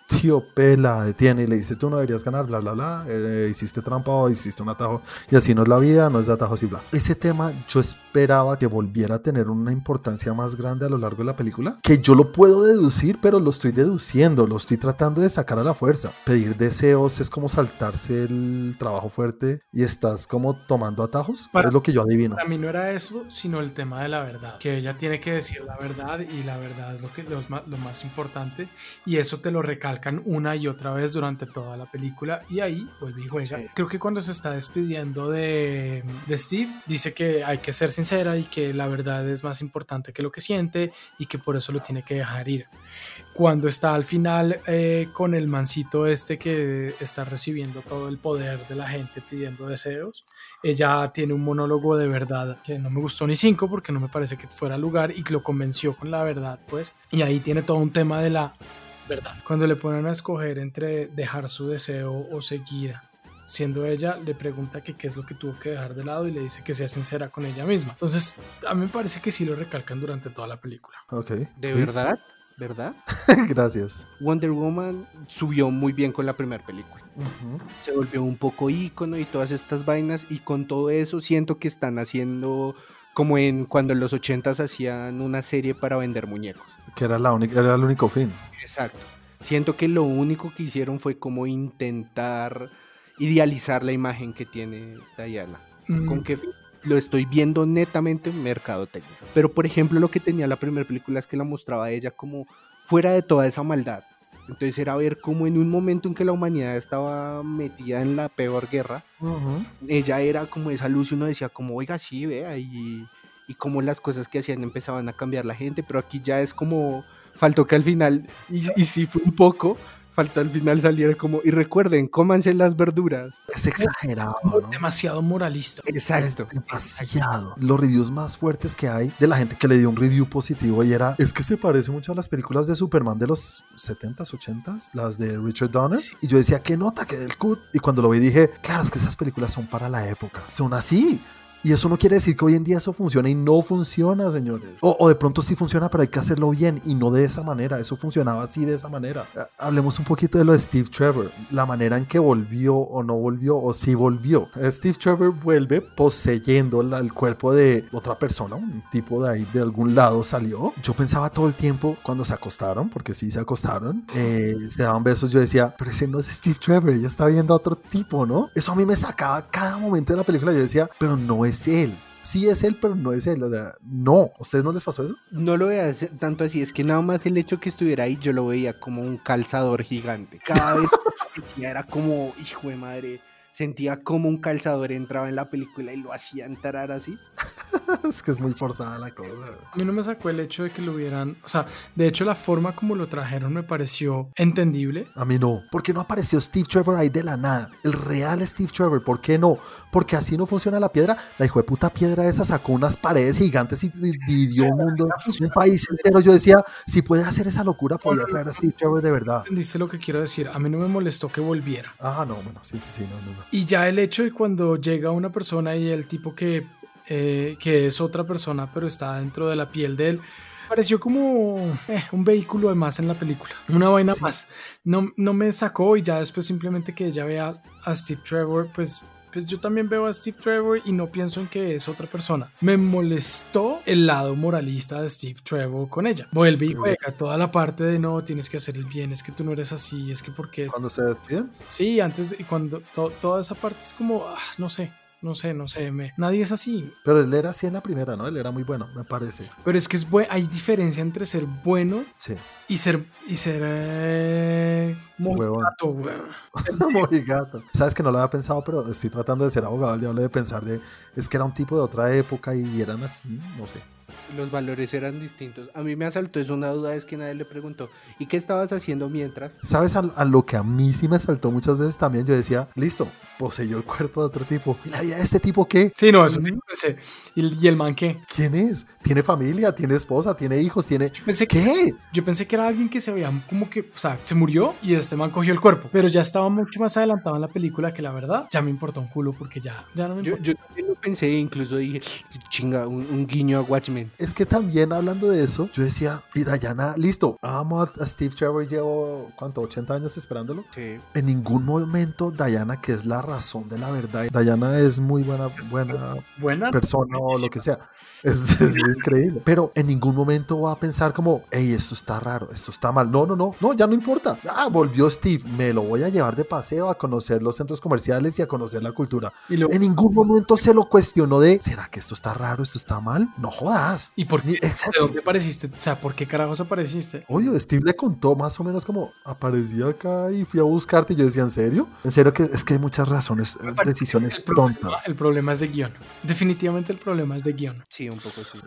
tío P la detiene y le dice, tú no deberías ganar, bla, bla, bla, eh, hiciste trampa o hiciste un atajo, y así no es la vida, no es de atajo así, bla. Ese tema yo esperaba que volviera a tener una importancia más grande a lo largo de la película, que yo lo puedo deducir, pero lo estoy deduciendo, lo estoy tratando de sacar a la fuerza. Pedir deseos es como saltarse el trabajo fuerte y estás como tomando atajos, es lo que yo adivino. Para mí no era eso, sino el tema de la verdad, que ella tiene que decir la verdad y la verdad es lo, que, lo, lo más importante, y eso te lo recalca una y otra vez durante toda la película y ahí vuelve y juega. Creo que cuando se está despidiendo de, de, Steve, dice que hay que ser sincera y que la verdad es más importante que lo que siente y que por eso lo tiene que dejar ir. Cuando está al final eh, con el mancito este que está recibiendo todo el poder de la gente pidiendo deseos, ella tiene un monólogo de verdad que no me gustó ni cinco porque no me parece que fuera lugar y lo convenció con la verdad, pues. Y ahí tiene todo un tema de la verdad. Cuando le ponen a escoger entre dejar su deseo o seguir, siendo ella, le pregunta que qué es lo que tuvo que dejar de lado y le dice que sea sincera con ella misma. Entonces, a mí me parece que sí lo recalcan durante toda la película. Ok. ¿De verdad? ¿Verdad? Gracias. Wonder Woman subió muy bien con la primera película. Se volvió un poco ícono y todas estas vainas y con todo eso siento que están haciendo como en cuando en los ochentas hacían una serie para vender muñecos. Que era, la única, era el único fin. Exacto. Siento que lo único que hicieron fue como intentar idealizar la imagen que tiene Diana. Mm. ¿Con qué fin? Lo estoy viendo netamente en mercado técnico. Pero por ejemplo lo que tenía la primera película es que la mostraba a ella como fuera de toda esa maldad. Entonces era ver cómo en un momento en que la humanidad estaba metida en la peor guerra, ella era como esa luz y uno decía como, oiga, sí, vea, y, y cómo las cosas que hacían empezaban a cambiar la gente, pero aquí ya es como, faltó que al final, y, y sí fue un poco, falta al final saliera como, y recuerden, cómanse las verduras. Es exagerado. Demasiado moralista. Exacto. demasiado. Los reviews más fuertes que hay de la gente que le dio un review positivo y era, es que se parece mucho a las películas de Superman de los 70s, 80s, las de Richard Donner. Y yo decía, ¿qué nota? que del cut? Y cuando lo vi dije, claro, es que esas películas son para la época. Son así. Y eso no quiere decir que hoy en día eso funcione y no funciona, señores. O, de pronto sí funciona, pero hay que hacerlo bien y no de esa manera. Eso funcionaba así de esa manera. Ah, hablemos un poquito de lo de Steve Trevor. La manera en que volvió o no volvió o sí volvió. Steve Trevor vuelve poseyendo el cuerpo de otra persona, un tipo de ahí de algún lado salió. Yo pensaba todo el tiempo cuando se acostaron, porque sí se acostaron, eh, se daban besos. Yo decía, pero ese no es Steve Trevor, ella está viendo a otro tipo, ¿no? Eso a mí me sacaba cada momento de la película. Yo decía, pero no es es él. Sí es él, pero no es él. O sea, no. ¿Ustedes no les pasó eso? No lo veía tanto así. Es que nada más el hecho que estuviera ahí, yo lo veía como un calzador gigante. Cada vez que era como, hijo de madre sentía como un calzador entraba en la película y lo hacía entrar así. es que es muy forzada la cosa. A mí no me sacó el hecho de que lo hubieran, o sea, de hecho la forma como lo trajeron me pareció entendible. A mí no, porque no apareció Steve Trevor ahí de la nada, el real Steve Trevor, ¿por qué no? Porque así no funciona la piedra, la hijo de puta piedra esa sacó unas paredes gigantes y dividió un mundo, un país entero. Yo decía, si puede hacer esa locura, podría traer a Steve Trevor de verdad. ¿Entendiste lo que quiero decir? A mí no me molestó que volviera. Ah, no, bueno, sí, sí, sí, no, no. no. Y ya el hecho de cuando llega una persona y el tipo que, eh, que es otra persona, pero está dentro de la piel de él, pareció como eh, un vehículo de más en la película, una vaina Sí. más. No, no me sacó y ya después simplemente que ella vea a Steve Trevor, pues, pues yo también veo a Steve Trevor y no pienso en que es otra persona. Me molestó el lado moralista de Steve Trevor con ella. Vuelve y juega toda la parte de no, tienes que hacer el bien, es que tú no eres así, es que porque... Cuando se despiden, Sí, antes de cuando to- toda esa parte es como, ah, no sé, no sé, no sé, me, nadie es así. pero él era así en la primera, ¿no? Él era muy bueno, me parece. Pero es que es bue- hay diferencia entre ser bueno Sí. y ser y ser eh, mojigato, weón. Mojigato. Sabes que no lo había pensado, pero estoy tratando de ser abogado del diablo de pensar de es que era un tipo de otra época y eran así, no sé. Los valores eran distintos. A mí me asaltó es una duda, es que nadie le preguntó, ¿y qué estabas haciendo mientras? ¿Sabes a, a lo que a mí sí me saltó muchas veces también? Yo decía, listo, poseyó el cuerpo de otro tipo. ¿Y la vida de este tipo qué? Sí, no, eso sí pensé. ¿Y, el- y el man qué? ¿Quién es? ¿Tiene familia? ¿Tiene esposa? ¿Tiene hijos? ¿Tiene Yo pensé que qué? yo pensé que era alguien que se veía como que, o sea, se murió y este man cogió el cuerpo, pero ya estaba mucho más adelantado en la película que la verdad ya me importó un culo porque ya ya no me Yo, importa. yo también lo pensé, incluso dije, chinga, un, un guiño a Watchmen. Es que también hablando de eso, yo decía, y Dayana, listo, amo a, a Steve Trevor, llevo, ¿cuánto? ¿80 años esperándolo? Sí. En ningún momento Dayana, que es la razón de la verdad, Dayana es muy buena, buena Buena persona o lo que sea. Es, es increíble. Pero en ningún momento va a pensar como, hey, esto está raro, esto está mal. No, no, no, no, ya no importa. Ah, volvió Steve, me lo voy a llevar de paseo a conocer los centros comerciales y a conocer la cultura. y lo En ningún momento se lo cuestionó de, ¿será que esto está raro, esto está mal? No jodas. Y por qué ¿De exacto. dónde apareciste? O sea, ¿por qué carajos apareciste? Oye, Steve le contó más o menos como aparecí acá y fui a buscarte. Y yo decía, ¿en serio? En serio que es que hay muchas razones, decisiones El problema, tontas. el problema es de guion. Definitivamente el problema es de guion. Sí, un poco sí.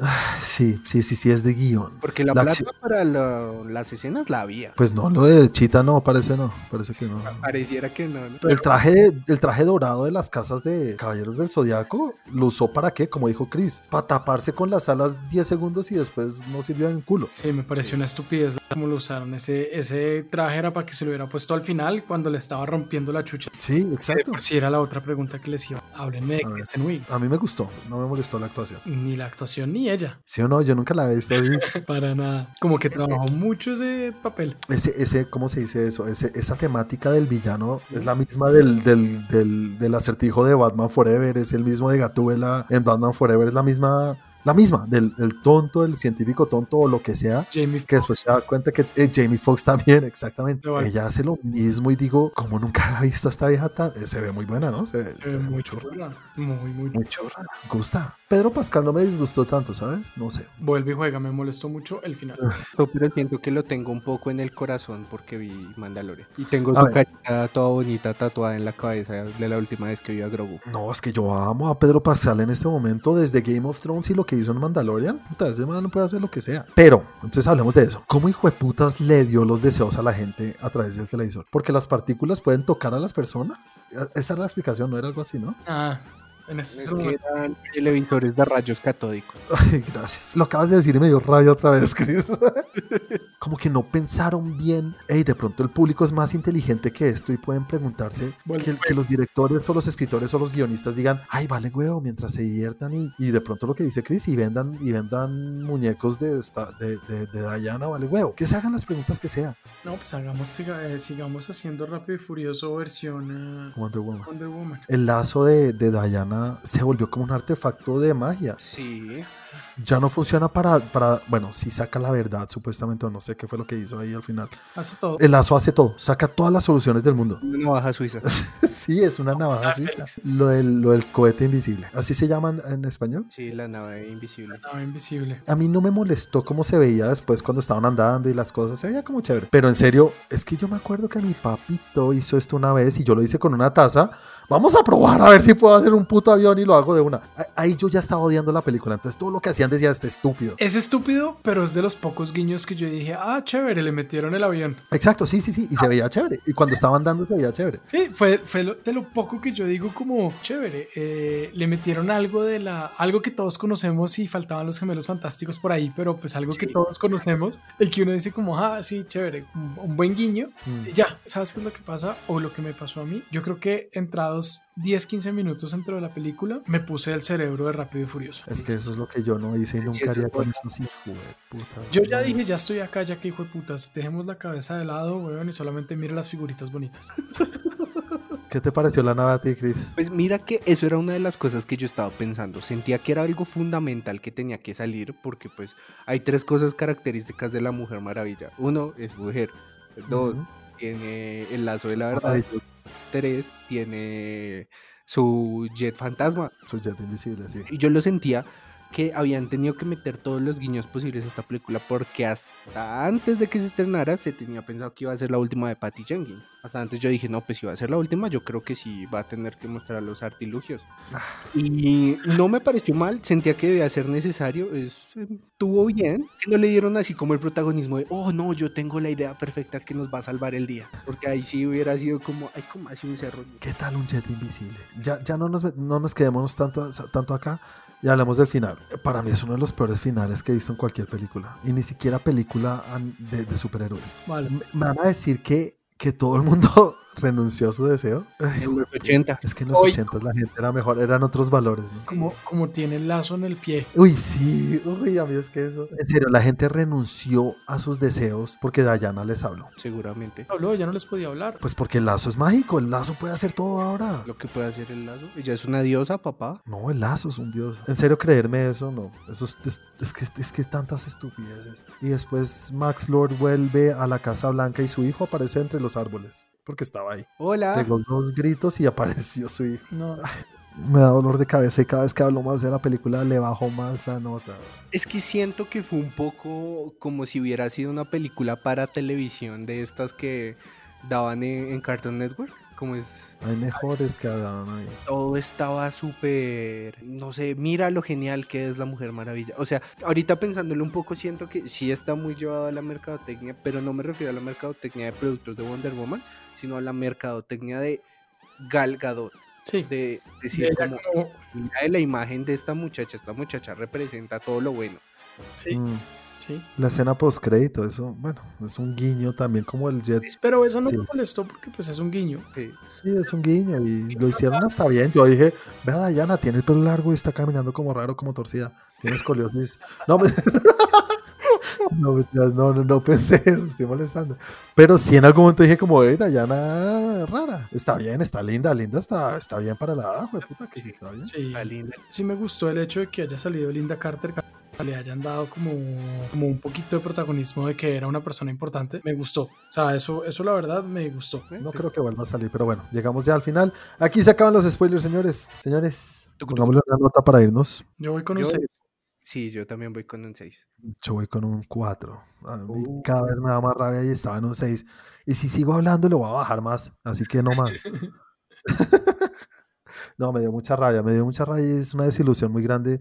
Sí, sí, sí, sí, es de guion. Porque la, La plata para la- las escenas la había. Pues no, lo de Chita no, parece no, parece que no. Pareciera que no. ¿no? El traje, el traje dorado de las casas de Caballeros del Zodiaco lo usó para qué, como dijo Chris, para taparse con las alas 10 segundos y después no sirvió en culo. Sí, me pareció Sí. una estupidez como lo usaron. Ese, ese traje era para que se lo hubiera puesto al final cuando le estaba rompiendo la chucha. Sí, exacto. por si era la otra pregunta que les iba. Háblenme de. Kristen Wiig. A mí me gustó, no me molestó la actuación. Ni la actuación ni ella. ¿Sí o no? Yo nunca la he visto así. Para nada. Como que trabajó mucho ese papel. Ese, ese, ¿cómo se dice eso? Ese, esa temática del villano es la misma del, del, del, del acertijo de Batman Forever, es el mismo de Gatúbela en Batman Forever, es la misma, la misma, del, del tonto, el científico tonto o lo que sea, Jamie que después se da cuenta que eh, Jamie Foxx también, exactamente. Ella hace lo mismo y digo, como nunca he visto a esta vieja tan... eh, Se ve muy buena, ¿no? Se, se se ve ve muy muy churra. churra. Muy, muy Muy churra. Gusta. Pedro Pascal no me disgustó tanto, ¿sabes? No sé. Vuelve y juega. Me molestó mucho el final. No, Pero siento que lo tengo un poco en el corazón porque vi Mandalorian. Y tengo A su ver. carita toda bonita tatuada en la cabeza de la última vez que vi a Grogu. No, es que yo amo a Pedro Pascal en este momento desde Game of Thrones y lo que hizo en Mandalorian. Puta, ese man puede hacer lo que sea. Pero, entonces hablemos de eso. ¿Cómo hijo de putas le dio los deseos a la gente a través del televisor? Porque las partículas pueden tocar a las personas. Esa es la explicación, ¿no era algo así, no? Ah, en ese Es que momento. eran televisores de rayos catódicos. Ay, gracias. Lo acabas de decir y me dio rabia otra vez, Chris. Como que no pensaron bien. Ey, de pronto el público es más inteligente que esto y pueden preguntarse que, que los directores o los escritores o los guionistas digan, ay, vale, huevo, mientras se diviertan y, y de pronto lo que dice Chris y vendan, y vendan muñecos de, esta, de, de, de Diana, vale, huevo. Que se hagan las preguntas que sea. No, pues hagamos, siga- eh, sigamos haciendo Rápido y Furioso versión eh, Wonder Woman. Wonder Woman. El lazo de, de Diana se volvió como un artefacto de magia. Sí. Ya no funciona para, para, bueno, si saca la verdad, supuestamente, o no sé qué fue lo que hizo ahí al final. Hace todo. El lazo hace todo, saca todas las soluciones del mundo. Una navaja suiza. sí, es una navaja Ah, suiza. Lo del, lo del cohete invisible. ¿Así se llaman en español? Sí, la nave invisible. Nave invisible. A mí no me molestó cómo se veía después cuando estaban andando y las cosas. Se veía como chévere. Pero en serio, es que yo me acuerdo que mi papito hizo esto una vez y yo lo hice con una taza. Vamos a probar a ver si puedo hacer un puto avión y lo hago de una. Ahí yo ya estaba odiando la película. Entonces todo lo que hacían decía este estúpido. Es estúpido, pero es de los pocos guiños que yo dije, ah, chévere, le metieron el avión. Exacto, sí, sí, sí. Y se veía chévere. Y cuando estaban andando se veía chévere. Sí, fue, fue lo- de lo poco que yo digo como chévere. Eh, le metieron algo de la. algo que todos conocemos y faltaban los gemelos fantásticos por ahí, pero pues algo que todos conocemos. El que uno dice como, ah, sí, chévere, un, un buen guiño. Mm. Y ya, ¿sabes qué es lo que pasa? O lo que me pasó a mí. Yo creo que entrados 10, 15 minutos dentro de la película, me puse el cerebro de Rápido y Furioso. Es que eso es lo que yo no hice y nunca haría con estos hijos de puta. Yo ya dije, ya estoy acá, ya que hijo de putas, dejemos la cabeza de lado, weón, y solamente mire las figuritas bonitas. ¿Qué te pareció la nave a ti, Chris? Pues mira que eso era una de las cosas que yo estaba pensando. Sentía que era algo fundamental que tenía que salir porque pues hay tres cosas características de la Mujer Maravilla. Uno es mujer. Dos, tiene el lazo de la verdad. Tres, tiene su jet fantasma. Su jet invisible, sí. Y yo lo sentía que habían tenido que meter todos los guiños posibles a esta película porque hasta antes de que se estrenara se tenía pensado que iba a ser la última de Patty Jenkins. Hasta antes yo dije, no, pues si va a ser la última, yo creo que sí va a tener que mostrar los artilugios. Y no me pareció mal, sentía que debía ser necesario, es- estuvo bien, que no le dieron así como el protagonismo de, oh no, yo tengo la idea perfecta que nos va a salvar el día. Porque ahí sí hubiera sido como, ay, como así un cerro. ¿Qué tal un jet invisible? Ya, ya no, nos, no nos quedemos tanto, tanto acá y hablemos del final. Para mí es uno de los peores finales que he visto en cualquier película. Y ni siquiera película de, de superhéroes. Vale. Me me van a decir que, que todo el mundo renunció a su deseo. En los 80. Es que en los Hoy- 80 la gente era mejor, eran otros valores, ¿no? Como, como tiene el lazo en el pie. Uy, sí, uy, a mí es que eso. En serio, la gente renunció a sus deseos porque Dayana les habló. Seguramente. Habló, ya no les podía hablar. Pues porque el lazo es mágico, el lazo puede hacer todo ahora. Lo que puede hacer el lazo. Ella es una diosa, papá. No, el lazo es un dios. En serio, creerme eso, no. Eso es, es- es que, es que tantas estupideces. Y después Max Lord vuelve a la Casa Blanca y su hijo aparece entre los árboles. Porque estaba ahí. Hola. Pegó dos gritos y apareció su hijo. No, Me da dolor de cabeza y cada vez que hablo más de la película le bajo más la nota. Es que siento que fue un poco como si hubiera sido una película para televisión de estas que daban en, en Cartoon Network. Como es. Hay mejores que Adán ahí. Todo estaba súper. No sé, mira lo genial que es la Mujer Maravilla. O sea, ahorita pensándolo un poco, siento que sí está muy llevado a la mercadotecnia, pero no me refiero a la mercadotecnia de productos de Wonder Woman, sino a la mercadotecnia de Gal Gadot. sí. De decir, como, como- mira la imagen de esta muchacha, esta muchacha representa todo lo bueno. sí, Mm, sí. La escena post crédito, eso, bueno, es un guiño también como el jet. Pero eso no Sí. me molestó porque pues es un guiño. Sí. Sí, es un guiño y lo hicieron hasta bien. Yo dije, vea Dayana, tiene el pelo largo y está caminando como raro, como torcida. Tiene escoliosis. No, me... no, no, no, no pensé eso, estoy molestando. Pero sí en algún momento dije como, hey, Dayana, rara. Está bien, está linda, linda, está, está bien para la edad, güey, puta, que sí está bien. Sí. Está linda. Sí me gustó el hecho de que haya salido Linda Carter, que le hayan dado como, como un poquito de protagonismo de que era una persona importante. Me gustó. O sea, eso, eso la verdad me gustó. ¿eh? No Pues, creo que vuelva a salir, pero bueno, llegamos ya al final. Aquí se acaban los spoilers, señores. Señores, pongámosle una nota para irnos. Yo voy con un Yo- 6. Sí, yo también voy con un 6. Yo voy con un 4. A mí Uh. cada vez me da más rabia y estaba en un 6. Y si sigo hablando, lo voy a bajar más. Así que no más. no, me dio mucha rabia. Me dio mucha rabia y es una desilusión muy grande.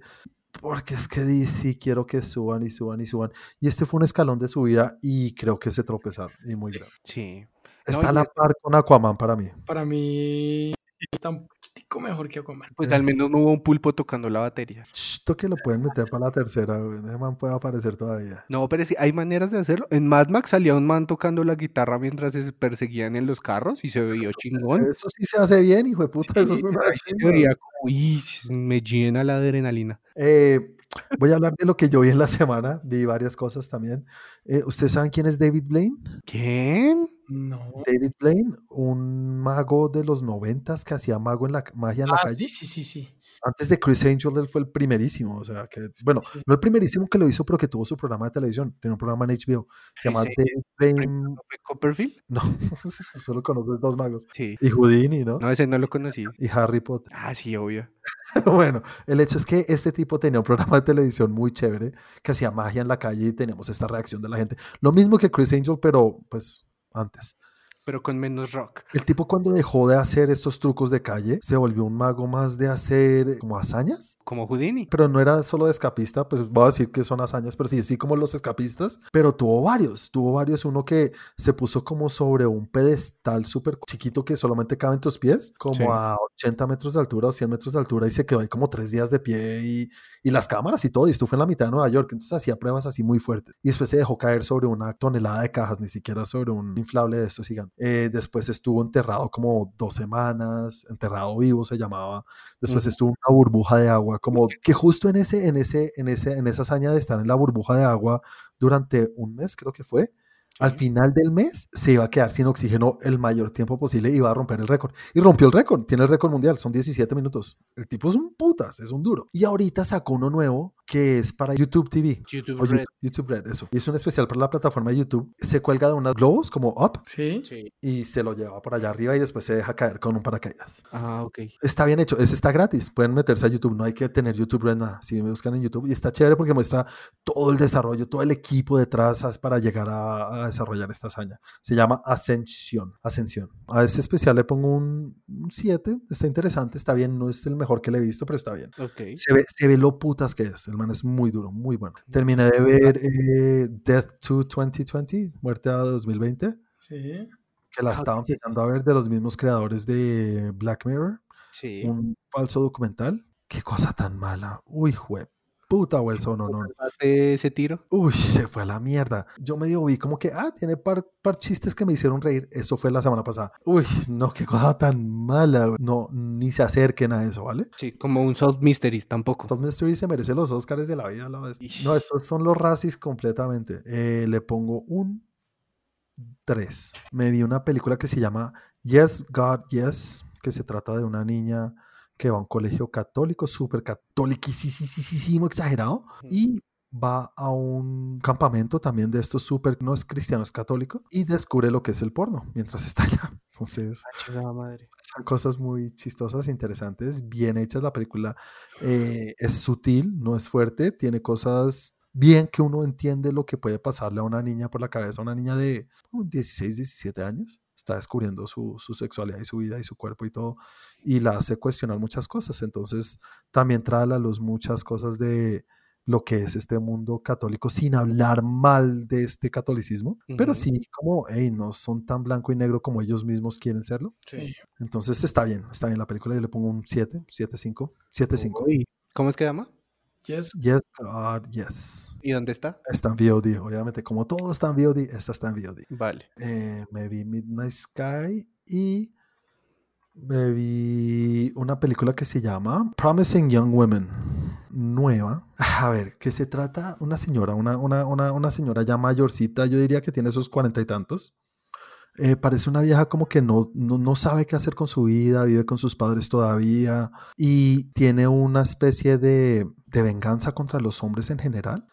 Porque es que DC quiero que suban y suban y suban. Y este fue un escalón de subida y creo que se tropezaron. Y muy grande. Sí. Está a la par con Aquaman para mí. Para mí está un poquitico mejor que Aquaman. Pues al menos no hubo un pulpo tocando la batería. Esto que lo pueden meter para la tercera. güey. Ese man puede aparecer todavía. No, pero sí, hay maneras de hacerlo. En Mad Max salía un man tocando la guitarra mientras se perseguían en los carros y se veía chingón. Eso sí se hace bien, hijo de puta. Eso es Sí, una ahí se veía como, "Ih, me llena la adrenalina. Eh, voy a hablar de lo que yo vi en la semana. Vi varias cosas también. Eh, ¿Ustedes saben quién es David Blaine? ¿Quién? No. David Blaine, un mago de los noventas que hacía mago en la magia en la Ah, calle. sí, sí, sí, sí. Antes de Chris Angel, él fue el primerísimo. O sea, que, bueno, sí, sí. no el primerísimo que lo hizo, pero que tuvo su programa de televisión. Tiene un programa en HBO. Se llama David Blaine. ¿No fue Copperfield? No, tú solo conoces dos magos. Sí. Y Houdini, ¿no? No, ese no lo conocí. Y Harry Potter. Ah, sí, obvio. Bueno, el hecho es que este tipo tenía un programa de televisión muy chévere que hacía magia en la calle y teníamos esta reacción de la gente. Lo mismo que Chris Angel, pero pues antes. Pero con menos rock. El tipo cuando dejó de hacer estos trucos de calle, se volvió un mago más de hacer como hazañas. Como Houdini. Pero no era solo de escapista, pues voy a decir que son hazañas, pero sí, sí como los escapistas. Pero tuvo varios, tuvo varios. Uno que se puso como sobre un pedestal súper chiquito que solamente cabe en tus pies, como Sí. a 80 metros de altura o 100 metros de altura y se quedó ahí como tres días de pie y, y las cámaras y todo. Y estuvo en la mitad de Nueva York, entonces hacía pruebas así muy fuertes. Y después se dejó caer sobre una tonelada de cajas, ni siquiera sobre un inflable de estos gigantes. Eh, después estuvo enterrado como dos semanas, enterrado vivo se llamaba. Después estuvo en una burbuja de agua, como que justo en ese, en ese, en ese, en esa hazaña de estar en la burbuja de agua durante un mes, creo que fue. Al final del mes se iba a quedar sin oxígeno el mayor tiempo posible y iba a romper el récord. Y rompió el récord, tiene el récord mundial, son 17 minutos. El tipo es un putas, es un duro. Y ahorita sacó uno nuevo que es para YouTube TV. YouTube O Red. YouTube, YouTube Red, eso. Y es un especial para la plataforma de YouTube. Se cuelga de unos globos como up Sí. Sí. y se lo lleva por allá arriba y después se deja caer con un paracaídas. Ah, ok. Está bien hecho, ese está gratis. Pueden meterse a YouTube, no hay que tener YouTube Red nada. Si me buscan en YouTube y está chévere porque muestra todo el desarrollo, todo el equipo detrás para llegar a, a desarrollar esta hazaña. Se llama Ascensión. Ascensión. A ese especial le pongo un 7. Está interesante, está bien. No es el mejor que le he visto, pero está bien. Ok. Se ve, se ve lo putas que es. El man es muy duro, muy bueno. Terminé de ver eh, Death to 2020, Muerte a 2020, Sí. que la Ah, estaba empezando a ver de los mismos creadores de Black Mirror Sí. un falso documental. Qué cosa tan mala. Uy, jue puta, Wilson, no, no. ¿Salvaste ese tiro? Uy, se fue a la mierda. Yo medio vi como que, ah, tiene par, par chistes que me hicieron reír. Eso fue la semana pasada. Uy, no, qué cosa tan mala. güey. No, ni se acerquen a eso, ¿vale? Sí, como un Soft Mysteries tampoco. Top Mystery se merece los Oscars de la vida. la vez. No, estos son los racis completamente. Eh, le pongo un 3. Me vi una película que se llama Yes, God, Yes, que se trata de una niña que va a un colegio católico, súper católico, exagerado, y va a un campamento también de estos súper, no es cristiano, es católico, y descubre lo que es el porno mientras está allá. Entonces, Ah, madre. son cosas muy chistosas, interesantes, bien hechas. La película eh, es sutil, no es fuerte, tiene cosas bien que uno entiende lo que puede pasarle a una niña por la cabeza, una niña de uh, 16, 17 años. Está descubriendo su, su sexualidad y su vida y su cuerpo y todo, y la hace cuestionar muchas cosas. Entonces, también trae a la luz muchas cosas de lo que es este mundo católico, sin hablar mal de este catolicismo, pero Ujú. sí como, hey, no son tan blanco y negro como ellos mismos quieren serlo. Sí. Entonces está bien, está bien la película. Yo le pongo un 7, 7, 5, 7, 5. Uy, ¿Cómo es que llama? Yes. Yes, God, yes. ¿Y dónde está? Está en VOD, obviamente. Como todo está en VOD, esta está en VOD. Vale. Eh, me vi Midnight Sky y me vi una película que se llama Promising Young Women. Nueva. A ver, que se trata una señora, una, una, una, una señora ya mayorcita, yo diría que tiene sus cuarenta y tantos. Eh, parece una vieja como que no, no, no sabe qué hacer con su vida, vive con sus padres todavía y tiene una especie de, de venganza contra los hombres en general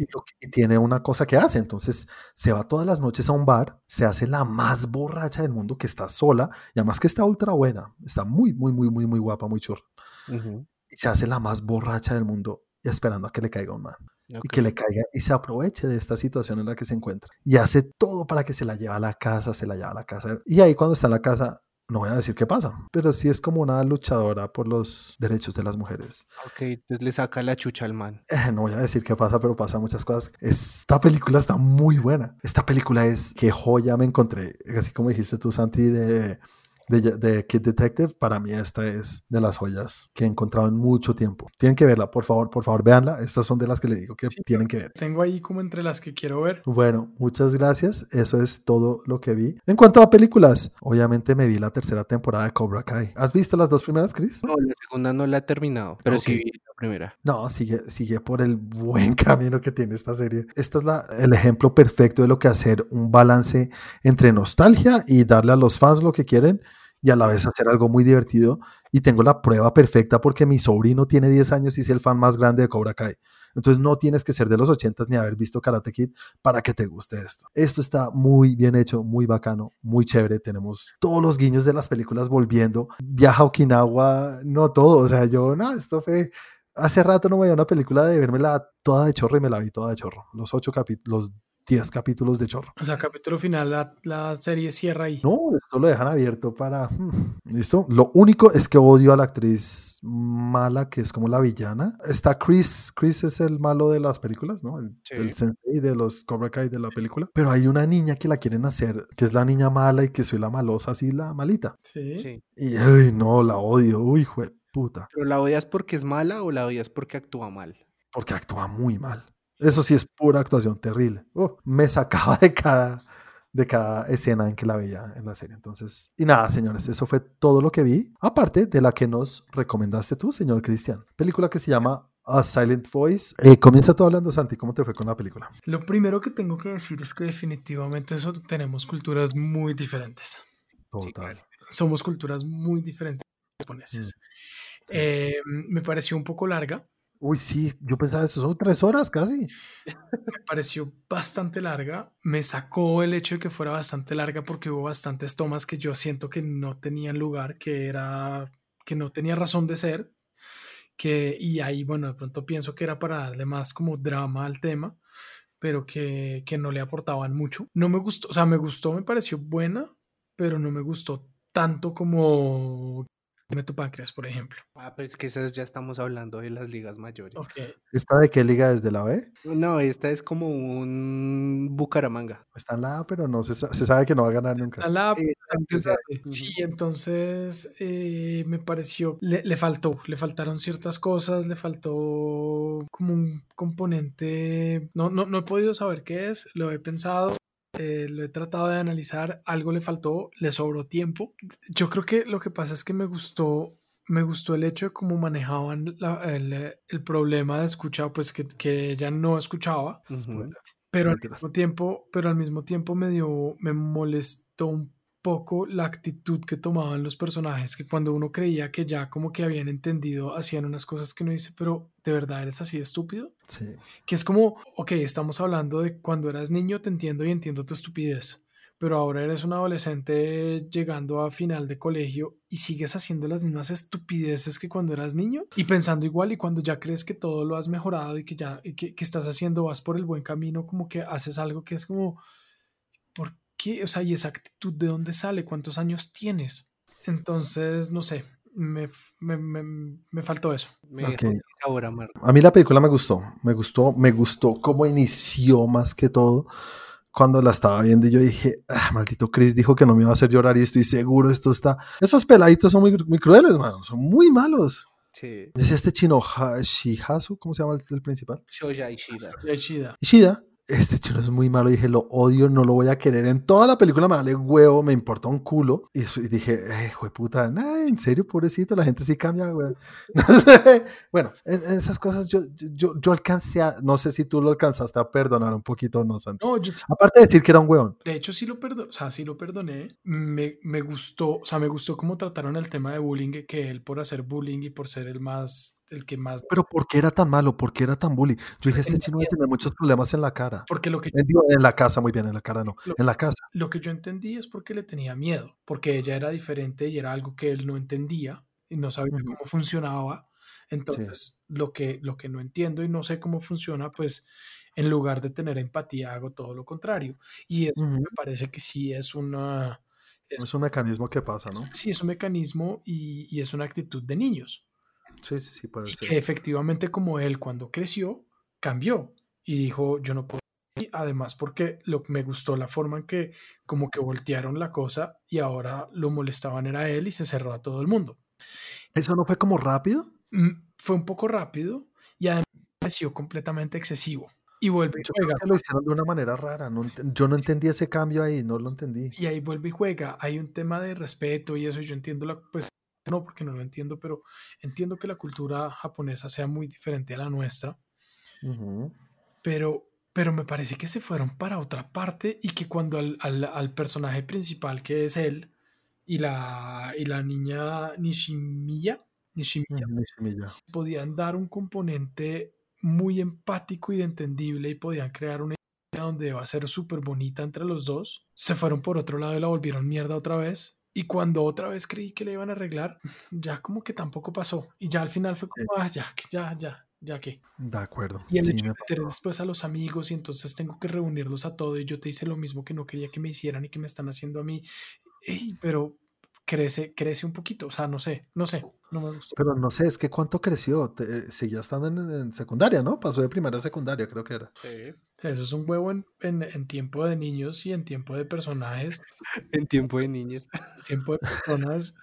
y, lo que- y tiene una cosa que hace. Entonces se va todas las noches a un bar, se hace la más borracha del mundo que está sola y además que está ultra buena, está muy, muy, muy, muy, muy guapa, muy churra. Y se hace la más borracha del mundo y esperando a que le caiga un man y Ok. que le caiga y se aproveche de esta situación en la que se encuentra. Y hace todo para que se la lleve a la casa, se la lleva a la casa. Y ahí cuando está en la casa, no voy a decir qué pasa, pero sí es como una luchadora por los derechos de las mujeres. Ok, entonces le saca la chucha al man. Eh, no voy a decir qué pasa, pero pasa muchas cosas. Esta película está muy buena. Esta película es qué joya me encontré. Así como dijiste tú, Santi, de, de, de Kid Detective, para mí esta es de las joyas que he encontrado en mucho tiempo. Tienen que verla, por favor, por favor, véanla. Estas son de las que les digo que Sí, tienen que ver. Tengo ahí como entre las que quiero ver. Bueno, muchas gracias. Eso es todo lo que vi. En cuanto a películas, obviamente me vi la tercera temporada de Cobra Kai. ¿Has visto las dos primeras, Chris? No, la segunda no la he terminado, pero sí Ok. vi la primera. No, sigue, sigue por el buen camino que tiene esta serie. Este es la- el ejemplo perfecto de lo que hacer un balance entre nostalgia y darle a los fans lo que quieren y a la vez hacer algo muy divertido. Y tengo la prueba perfecta porque mi sobrino tiene 10 años y es el fan más grande de Cobra Kai. Entonces no tienes que ser de los 80 ni haber visto Karate Kid para que te guste esto. Esto está muy bien hecho, muy bacano, muy chévere. Tenemos todos los guiños de las películas volviendo. Viaja a Okinawa, no todo. O sea, yo, no, esto fue hace rato no veía una película de vermela toda de chorro y me la vi toda de chorro. Los ocho capítulos, los diez capítulos de chorro. O sea, capítulo final, la, la serie cierra ahí. No, esto lo dejan abierto para... hmm, ¿Listo? Lo único es que odio a la actriz mala, que es como la villana. Está Chris, Chris es el malo de las películas, ¿no? El, Sí. el sensei de los Cobra Kai de la película. Pero hay una niña que la quieren hacer, que es la niña mala y que soy la malosa, así la malita. Sí. Sí. Y, ay, no, la odio. Uy, jue puta. ¿Pero la odias porque es mala o la odias porque actúa mal? porque actúa muy mal. Eso sí es pura actuación terrible. Oh, me sacaba de cada, de cada escena en que la veía en la serie. Entonces, y nada, señores, eso fue todo lo que vi, aparte de la que nos recomendaste tú, señor Cristian. Película que se llama A Silent Voice. Eh, comienza tú hablando, Santi, ¿cómo te fue con la película? Lo primero que tengo que decir es que definitivamente eso tenemos culturas muy diferentes. Total. Somos culturas muy diferentes japoneses. Eh, me pareció un poco larga. Uy, sí, yo pensaba, eso son tres horas casi. Me pareció bastante larga. Me sacó el hecho de que fuera bastante larga porque hubo bastantes tomas que yo siento que no tenían lugar, que era que no tenía razón de ser. Que, y ahí, bueno, de pronto pienso que era para darle más como drama al tema, pero que, que no le aportaban mucho. No me gustó, o sea, me gustó, me pareció buena, pero no me gustó tanto como Dime tu páncreas, por ejemplo. Ah, pero es que esas ya estamos hablando de las ligas mayores. Ok. ¿Esta de qué liga es? ¿De la B? No, esta es como un Bucaramanga. Está en la A, pero no se, sa- se sabe que no va a ganar nunca. Está la- Exacto, o sea, Sí, entonces eh, me pareció, le, le faltó, le faltaron ciertas cosas, le faltó como un componente, no, no, no he podido saber qué es, lo he pensado, eh, lo he tratado de analizar, algo le faltó, le sobró tiempo. Yo creo que lo que pasa es que me gustó, me gustó el hecho de cómo manejaban la- el, el problema de escuchar, pues que, que ella no escuchaba. Pero al mismo tiempo, pero al mismo tiempo me dio, me molestó un poco la actitud que tomaban los personajes, que cuando uno creía que ya como que habían entendido, hacían unas cosas que uno dice, pero ¿de verdad eres así estúpido? Sí. Que es como, ok, estamos hablando de cuando eras niño, te entiendo y entiendo tu estupidez, pero ahora eres un adolescente llegando a final de colegio y sigues haciendo las mismas estupideces que cuando eras niño y pensando igual y cuando ya crees que todo lo has mejorado y que ya que, que estás haciendo, vas por el buen camino, como que haces algo que es como, ¿por qué? O sea, ¿y esa actitud de dónde sale? ¿Cuántos años tienes? Entonces, no sé, me, me, me- me faltó eso. Me Ok. dejó sin sabor amargo. A mí la película me gustó, me gustó, me gustó cómo inició más que todo. Cuando la estaba viendo y yo dije, ah, maldito Chris dijo que no me iba a hacer llorar y estoy seguro, esto está... Esos peladitos son muy, muy crueles, mano, son muy malos. Sí. Es este chino Ha- Shihazu, ¿cómo se llama el, el principal? Shoya Ishida. Ya chida. Ishida. Este chino es muy malo, dije, lo odio, no lo voy a querer. En toda la película me vale huevo, me importa un culo. Y, eso- y dije, eh, hijo de puta, nah, en serio, pobrecito, la gente sí cambia, güey. No sé. Bueno, en, en esas cosas yo, yo, yo alcancé a, no sé si tú lo alcanzaste a perdonar un poquito o no, Santi. No, yo, Aparte de decir que era un hueón. De hecho, sí lo perdoné, o sea, sí lo perdoné. Me, me gustó, o sea, me gustó cómo trataron el tema de bullying, que él por hacer bullying y por ser el más, el que más, Pero ¿por qué era tan malo? ¿Por qué era tan bully? Yo dije, este chino tener muchos problemas en la cara. porque lo que, en la casa, muy bien, en la cara no, Lo- en la casa. lo que yo entendí es porque le tenía miedo, porque ella era diferente y era algo que él no entendía y no sabía cómo funcionaba. Entonces, lo, que, lo que no entiendo y no sé cómo funciona, pues en lugar de tener empatía, hago todo lo contrario. Y eso Ujú. me parece que sí es una... es- Es un mecanismo que pasa, ¿no? sí, es un mecanismo y, y es una actitud de niños. Sí, sí, sí, puede Y ser. que efectivamente como él cuando creció, cambió y dijo, yo no puedo. Y además porque lo, me gustó la forma en que como que voltearon la cosa y ahora lo molestaban era él y se cerró a todo el mundo. ¿Eso no fue como rápido? Mm, Fue un poco rápido y además pareció completamente excesivo. Y vuelve y Yo creo juega. que lo hicieron de una manera rara. no yo no entendí ese cambio ahí, no lo entendí. Y ahí vuelve y juega. Hay un tema de respeto y eso, y yo entiendo la, pues no porque no lo entiendo, pero entiendo que la cultura japonesa sea muy diferente a la nuestra. Pero, pero me parece que se fueron para otra parte y que cuando al, al- al personaje principal que es él y la, y la niña Nishimiya, Nishimiya podían dar un componente muy empático y de entendible y podían crear una historia donde va a ser súper bonita entre los dos, se fueron por otro lado y la volvieron mierda otra vez. Y cuando otra vez creí que la iban a arreglar, ya como que tampoco pasó. Y ya al final fue como, ah, ya, que- ya, ya, ya que. De acuerdo. Y el Sí, hecho me de meter después a los amigos y entonces tengo que reunirlos a todos y yo te hice lo mismo que no quería que me hicieran y que me están haciendo a mí. Ey, pero crece, crece un poquito, o sea, no sé, no sé, no me gustó. Pero no sé, es que cuánto creció. Te- seguía estando en, en secundaria, ¿no? Pasó de primaria a secundaria, creo que era. Sí. Eso es un huevo en, en- en tiempo de niños y en tiempo de personajes, En tiempo de niños. en tiempo de personas.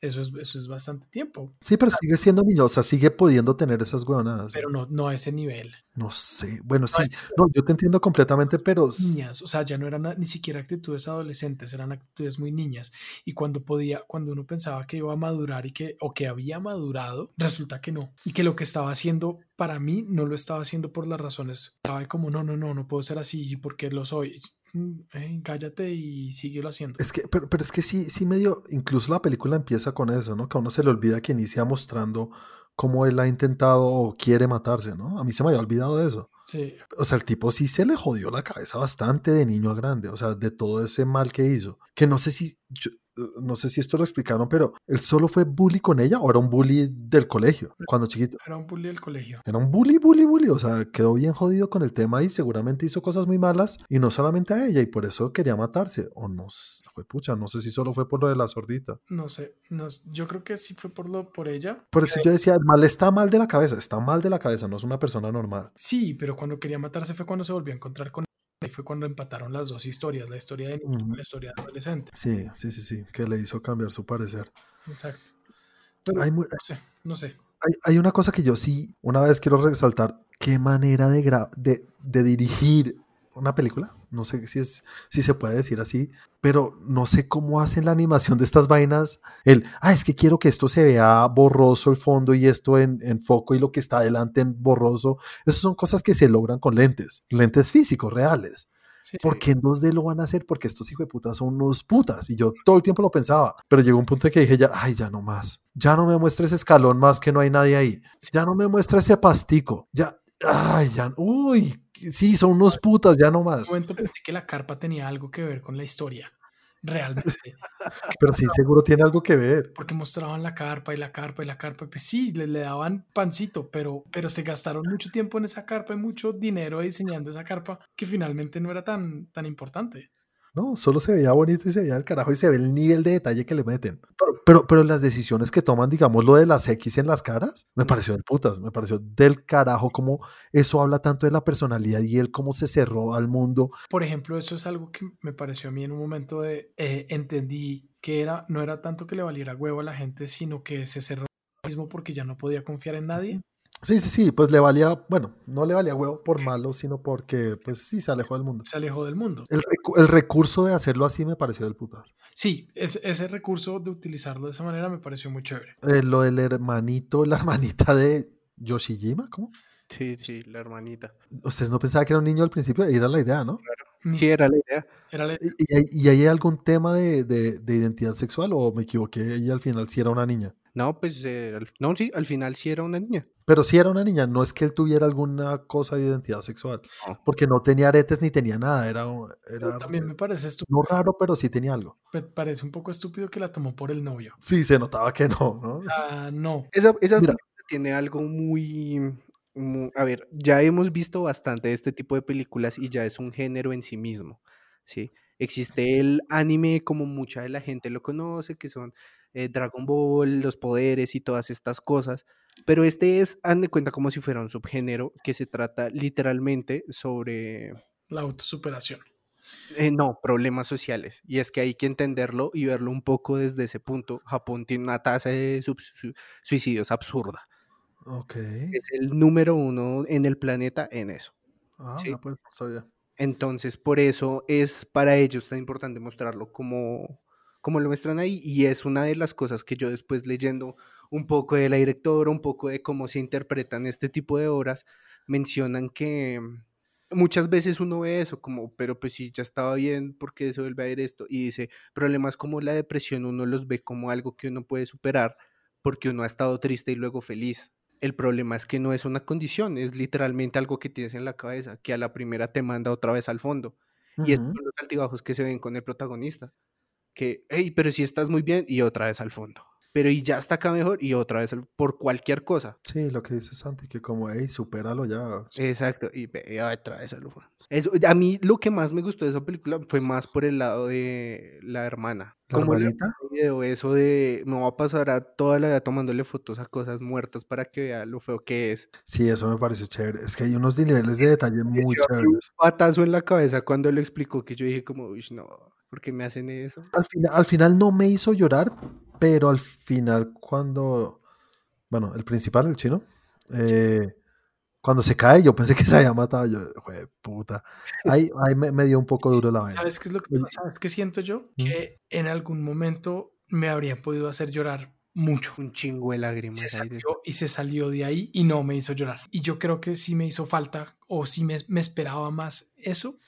Eso es, eso es bastante tiempo. Sí, pero sigue siendo niño, o sea, sigue pudiendo tener esas huevonadas. Pero no, no a ese nivel. No sé, bueno, sí, no, yo te entiendo completamente, pero... Niñas, o sea, ya no eran ni siquiera actitudes adolescentes, eran actitudes muy niñas. Y cuando podía, cuando uno pensaba que iba a madurar y que, o que había madurado, resulta que no. Y que lo que estaba haciendo para mí no lo estaba haciendo por las razones. Estaba como, no, no, no, no puedo ser así porque lo soy. Mm, cállate y síguelo haciendo. Es que, pero, pero, es que sí, sí medio, incluso la película empieza con eso, ¿no? Que a uno se le olvida que inicia mostrando cómo él ha intentado o quiere matarse, ¿no? A mí se me había olvidado de eso. Sí. O sea, el tipo sí se le jodió la cabeza bastante de niño a grande, o sea, de todo ese mal que hizo. Que no sé si, no sé si esto lo explicaron, pero él solo fue bully con ella o era un bully del colegio cuando chiquito. Era un bully del colegio. Era un bully, bully, bully. O sea, quedó bien jodido con el tema y seguramente hizo cosas muy malas y no solamente a ella y por eso quería matarse. O no, fue pucha, no sé si solo fue por lo de la sordita. No sé, no, yo creo que sí fue por lo por ella. Por eso yo decía, el mal está mal de la cabeza, está mal de la cabeza, no es una persona normal. Sí, pero cuando quería matarse fue cuando se volvió a encontrar con Ahí fue cuando empataron las dos historias, la historia de niño y la historia de adolescente. Sí, sí, sí, sí, que le hizo cambiar su parecer. Exacto. hay no sé, no sé. Hay, hay, una cosa que yo sí, una vez quiero resaltar, qué manera de, de, de dirigir una película, no sé si, es, si se puede decir así, pero no sé cómo hacen la animación de estas vainas. El, ah, es que quiero que esto se vea borroso el fondo y esto en, en foco y lo que está adelante en borroso. Esas son cosas que se logran con lentes, lentes físicos, reales. ¿Por qué en 2D lo van a hacer? Porque estos hijos de putas son unos putas. Y yo todo el tiempo lo pensaba. Pero llegó un punto en que dije ya, ay, ya no más. Ya no me muestra ese escalón más que no hay nadie ahí. Ya no me muestra ese pastico. Ya, ay, ya, uy, sí, son unos putas, ya no más. En un momento pensé que la carpa tenía algo que ver con la historia. Realmente. Pero sí, seguro tiene algo que ver. Porque mostraban la carpa y la carpa y la carpa. Pues sí, le, le daban pancito, pero, pero se gastaron mucho tiempo en esa carpa y mucho dinero diseñando esa carpa que finalmente no era tan, tan importante. No, solo se veía bonito y se veía el carajo y se ve el nivel de detalle que le meten. Pero, pero, las decisiones que toman, digamos, lo de las X en las caras, me pareció de putas, me pareció del carajo como eso habla tanto de la personalidad y él cómo se cerró al mundo. Por ejemplo, eso es algo que me pareció a mí en un momento de, eh, entendí que era, no era tanto que le valiera huevo a la gente, sino que se cerró mismo porque ya no podía confiar en nadie. Sí, sí, sí, pues le valía, bueno, no le valía huevo por malo, sino porque, pues sí, se alejó del mundo. Se alejó del mundo. El, recurso de hacerlo así me pareció del putas. Sí, ese recurso de utilizarlo de esa manera me pareció muy chévere. Eh, lo del hermanito, la hermanita de Yoshijima, ¿cómo? Sí, sí, la hermanita. Ustedes no pensaban que era un niño al principio, era la idea, ¿no? Claro. Sí, era la idea. ¿Y, hay algún tema de, de, identidad sexual o me equivoqué y al final sí era una niña? No, pues eh, no, sí, al final sí era una niña. Pero sí era una niña, no es que él tuviera alguna cosa de identidad sexual, porque no tenía aretes ni tenía nada, era, era también me parece estúpido. No raro, pero sí tenía algo. Me parece un poco estúpido que la tomó por el novio. Sí, se notaba que no, ¿no? O no. Esa, esa tiene algo muy, a ver, ya hemos visto bastante de este tipo de películas y ya es un género en sí mismo, ¿sí? Existe el anime como mucha de la gente lo conoce, que son eh, Dragon Ball, los poderes y todas estas cosas. Pero este es, han de cuenta, como si fuera un subgénero que se trata literalmente sobre... La autosuperación. Eh, no, problemas sociales. Y es que hay que entenderlo y verlo un poco desde ese punto. Japón tiene una tasa de suicidios absurda. Ok. Es el número uno en el planeta en eso. Ah, pues, Entonces, por eso es para ellos tan importante mostrarlo como, como lo muestran ahí. Y es una de las cosas que yo después leyendo un poco de la directora, un poco de cómo se interpretan este tipo de obras, mencionan que muchas veces uno ve eso como, pero pues si ya estaba bien, ¿por qué se vuelve a ver esto? Y dice, problemas como la depresión uno los ve como algo que uno puede superar porque uno ha estado triste y luego feliz. El problema es que no es una condición, es literalmente algo que tienes en la cabeza, que a la primera te manda otra vez al fondo. Y estos son los altibajos que se ven con el protagonista. Que, hey, pero si estás muy bien y otra vez al fondo pero y ya está acá mejor y otra vez por cualquier cosa. Sí, lo que dice Santi, que como, hey, supéralo ya. Exacto, y, otra vez Eso, a mí lo que más me gustó de esa película fue más por el lado de la hermana. ¿La como el video, eso de me va a pasar a toda la vida tomándole fotos a cosas muertas para que vea lo feo que es. Sí, eso me pareció chévere. Es que hay unos niveles de detalle muy chéveres. Un patazo en la cabeza cuando le explicó que yo dije como, uy, no, ¿por qué me hacen eso? Al final, al final no me hizo llorar, pero al final cuando, bueno, el principal, el chino, eh, cuando se cae, yo pensé que se había matado. Yo, "Jue puta. Ahí, ahí me, me dio un poco duro la vaina. ¿Sabes qué es lo que pasa? ¿Sabes qué siento yo? ¿Mm? Que en algún momento me habría podido hacer llorar mucho. Un chingo de Se lágrimas ahí. de- salió y se salió de ahí y no me hizo llorar. Y yo creo que sí me hizo falta o sí me, me esperaba más eso.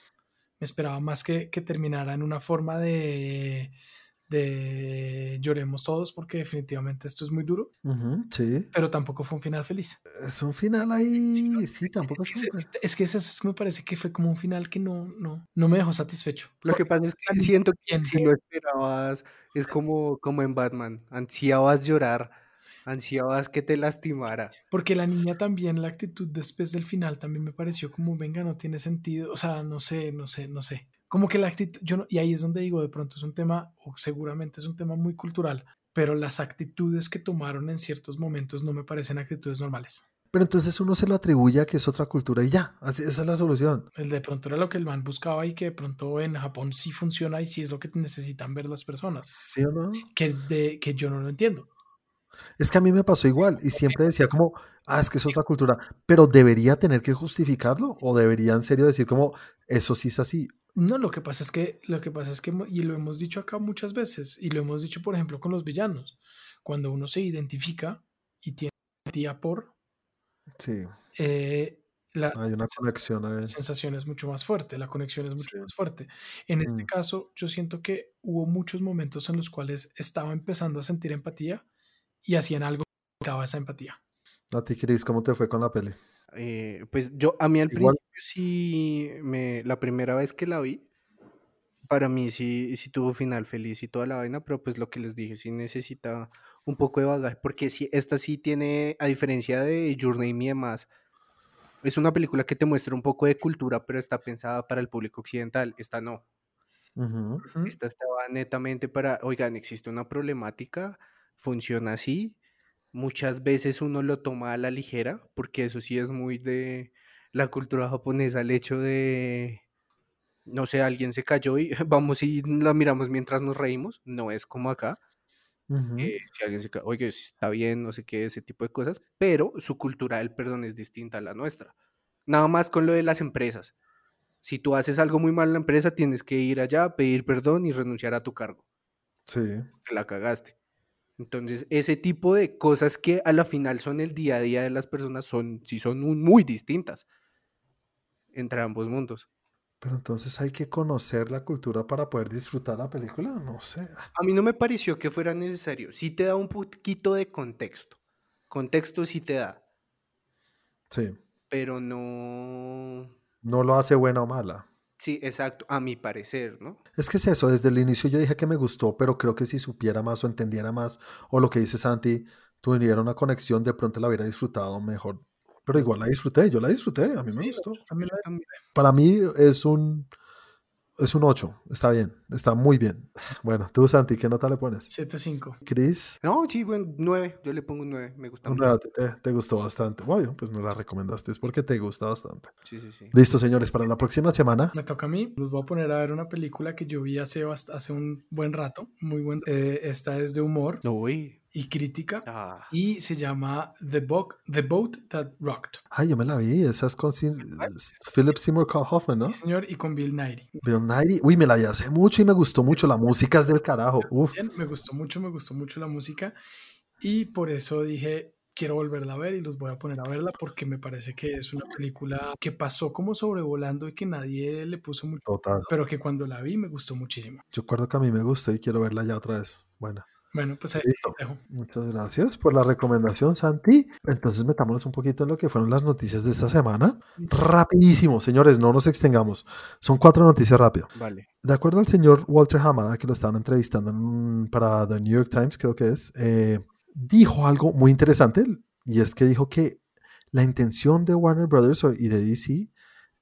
Me esperaba más que, que terminara en una forma de, de lloremos todos porque definitivamente esto es muy duro, Ujú, sí. pero tampoco fue un final feliz. Es un final ahí. Sí, tampoco Es es es, es que es eso, es que me parece que fue como un final que no, no, no me dejó satisfecho. Lo que pasa es que siento que bien si lo esperabas, es como, como en Batman. Ansiabas llorar, ansiabas que te lastimara. Porque la niña también, la actitud después del final también me pareció como, venga, no tiene sentido. O sea, no sé, no sé, no sé. Como que la actitud, yo no, y ahí es donde digo, de pronto es un tema, o seguramente es un tema muy cultural, pero las actitudes que tomaron en ciertos momentos no me parecen actitudes normales. Pero entonces uno se lo atribuye a que es otra cultura y ya. Así- esa es la solución. El de pronto era lo que el man buscaba y que de pronto en Japón sí funciona y sí es lo que necesitan ver las personas. ¿Sí o no? Que, de, que yo no lo entiendo. Es que a mí me pasó igual y siempre decía como, ah, es que es otra cultura, pero debería tener que justificarlo o debería en serio decir como, eso sí es así. No, lo que pasa es que, lo que pasa es que, y lo hemos dicho acá muchas veces, y lo hemos dicho, por ejemplo, con los villanos, cuando uno se identifica y tiene empatía por, Sí, eh, la hay una conexión ahí. sensación es mucho más fuerte, la conexión es mucho Sí. más fuerte. En este Mm. caso, yo siento que hubo muchos momentos en los cuales estaba empezando a sentir empatía y hacían algo que daba esa empatía. A ti, Cris, ¿cómo te fue con la peli? Eh, pues yo, a mí al Igual. principio sí, me, la primera vez que la vi, para mí sí, sí tuvo final feliz y toda la vaina, pero pues lo que les dije, sí necesita un poco de bagaje, porque sí, esta sí tiene, a diferencia de Your Name y demás, es una película que te muestra un poco de cultura, pero está pensada para el público occidental, esta no. Ujú, Ujú. Esta estaba netamente para, oigan, existe una problemática, funciona así. Muchas veces uno lo toma a la ligera, porque eso sí es muy de la cultura japonesa, el hecho de, no sé, alguien se cayó y vamos y la miramos mientras nos reímos. No es como acá. eh, si alguien se cae, oye, está bien, no sé qué, ese tipo de cosas, pero su cultura del perdón es distinta a la nuestra. Nada más con lo de las empresas. Si tú haces algo muy mal en la empresa, tienes que ir allá, pedir perdón y renunciar a tu cargo, Sí, que la cagaste. Entonces, ese tipo de cosas que a la final son el día a día de las personas, son, sí son un- muy distintas entre ambos mundos. pero entonces hay que conocer la cultura para poder disfrutar la película, no sé. A mí no me pareció que fuera necesario. Sí te da un poquito de contexto. Contexto sí te da, Sí, pero no... no lo hace buena o mala. Sí, exacto, a mi parecer, ¿no? Es que es eso, desde el inicio yo dije que me gustó, pero creo que si supiera más o entendiera más, o lo que dice Santi, tuviera una conexión, de pronto la hubiera disfrutado mejor. Pero igual la disfruté, yo la disfruté, a mí me Sí, gustó. Para mí es un es un 8, está bien, está muy bien. Bueno, tú Santi, ¿qué nota le pones? 7-5. Chris, No, sí, bueno, nueve. Yo le pongo un nueve. Me gusta mucho. te, te gustó bastante. Bueno, pues no la recomendaste, es porque te gusta bastante. Sí, sí, sí. Listo, señores, para la próxima semana. Me toca a mí. Los voy a poner a ver una película que yo vi hace, hace un buen rato. Muy buen. eh, esta es de humor Uy. Y crítica. Ah, Y se llama The, Boat The Boat That Rocked. Ay, yo me la vi, esa es con Sin- Philip Seymour Hoffman, ¿no? Sí, señor, y con Bill Nighy. Bill Nighy. Uy, me la vi hace mucho y me gustó mucho. La música es del carajo. Uf. Bien, me gustó mucho, me gustó mucho la música. Y por eso dije, quiero volverla a ver y los voy a poner a verla porque me parece que es una película que pasó como sobrevolando y que nadie le puso mucho. Total. Pero que cuando la vi me gustó muchísimo. Yo recuerdo que a mí me gustó y quiero verla ya otra vez. Bueno, Bueno, pues ahí Listo. dejo. muchas gracias por la recomendación, Santi. Entonces metámonos un poquito en lo que fueron las noticias de esta semana. Rapidísimo, señores, no nos extengamos. Son cuatro noticias rápido. vale. De acuerdo al señor Walter Hamada, que lo estaban entrevistando en- para The New York Times, creo que es, eh, dijo algo muy interesante y es que dijo que la intención de Warner Brothers y de DC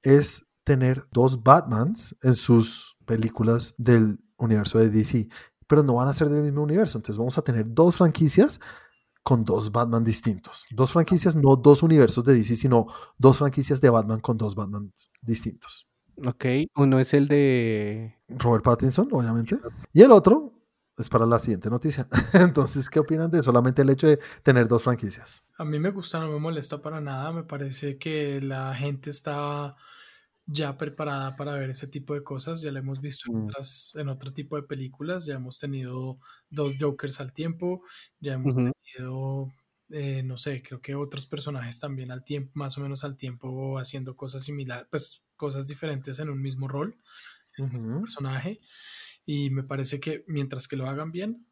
es tener dos Batmans en sus películas del universo de DC, pero no van a ser del mismo universo. Entonces vamos a tener dos franquicias con dos Batman distintos. Dos franquicias, no dos universos de DC, sino dos franquicias de Batman con dos Batman distintos. Ok, uno es el de... Robert Pattinson, obviamente. Y el otro es para la siguiente noticia. Entonces, ¿qué opinan de solamente el hecho de tener dos franquicias? A mí me gusta, no me molesta para nada. Me parece que la gente está ya preparada para ver ese tipo de cosas. Ya lo hemos visto en, Mm. otras, en otro tipo de películas. Ya hemos tenido dos Jokers al tiempo. Ya hemos tenido, eh, no sé, creo que otros personajes también al tiempo, más o menos al tiempo, haciendo cosas similares, pues cosas diferentes en un mismo rol, Ujú. personaje. Y me parece que mientras que lo hagan bien,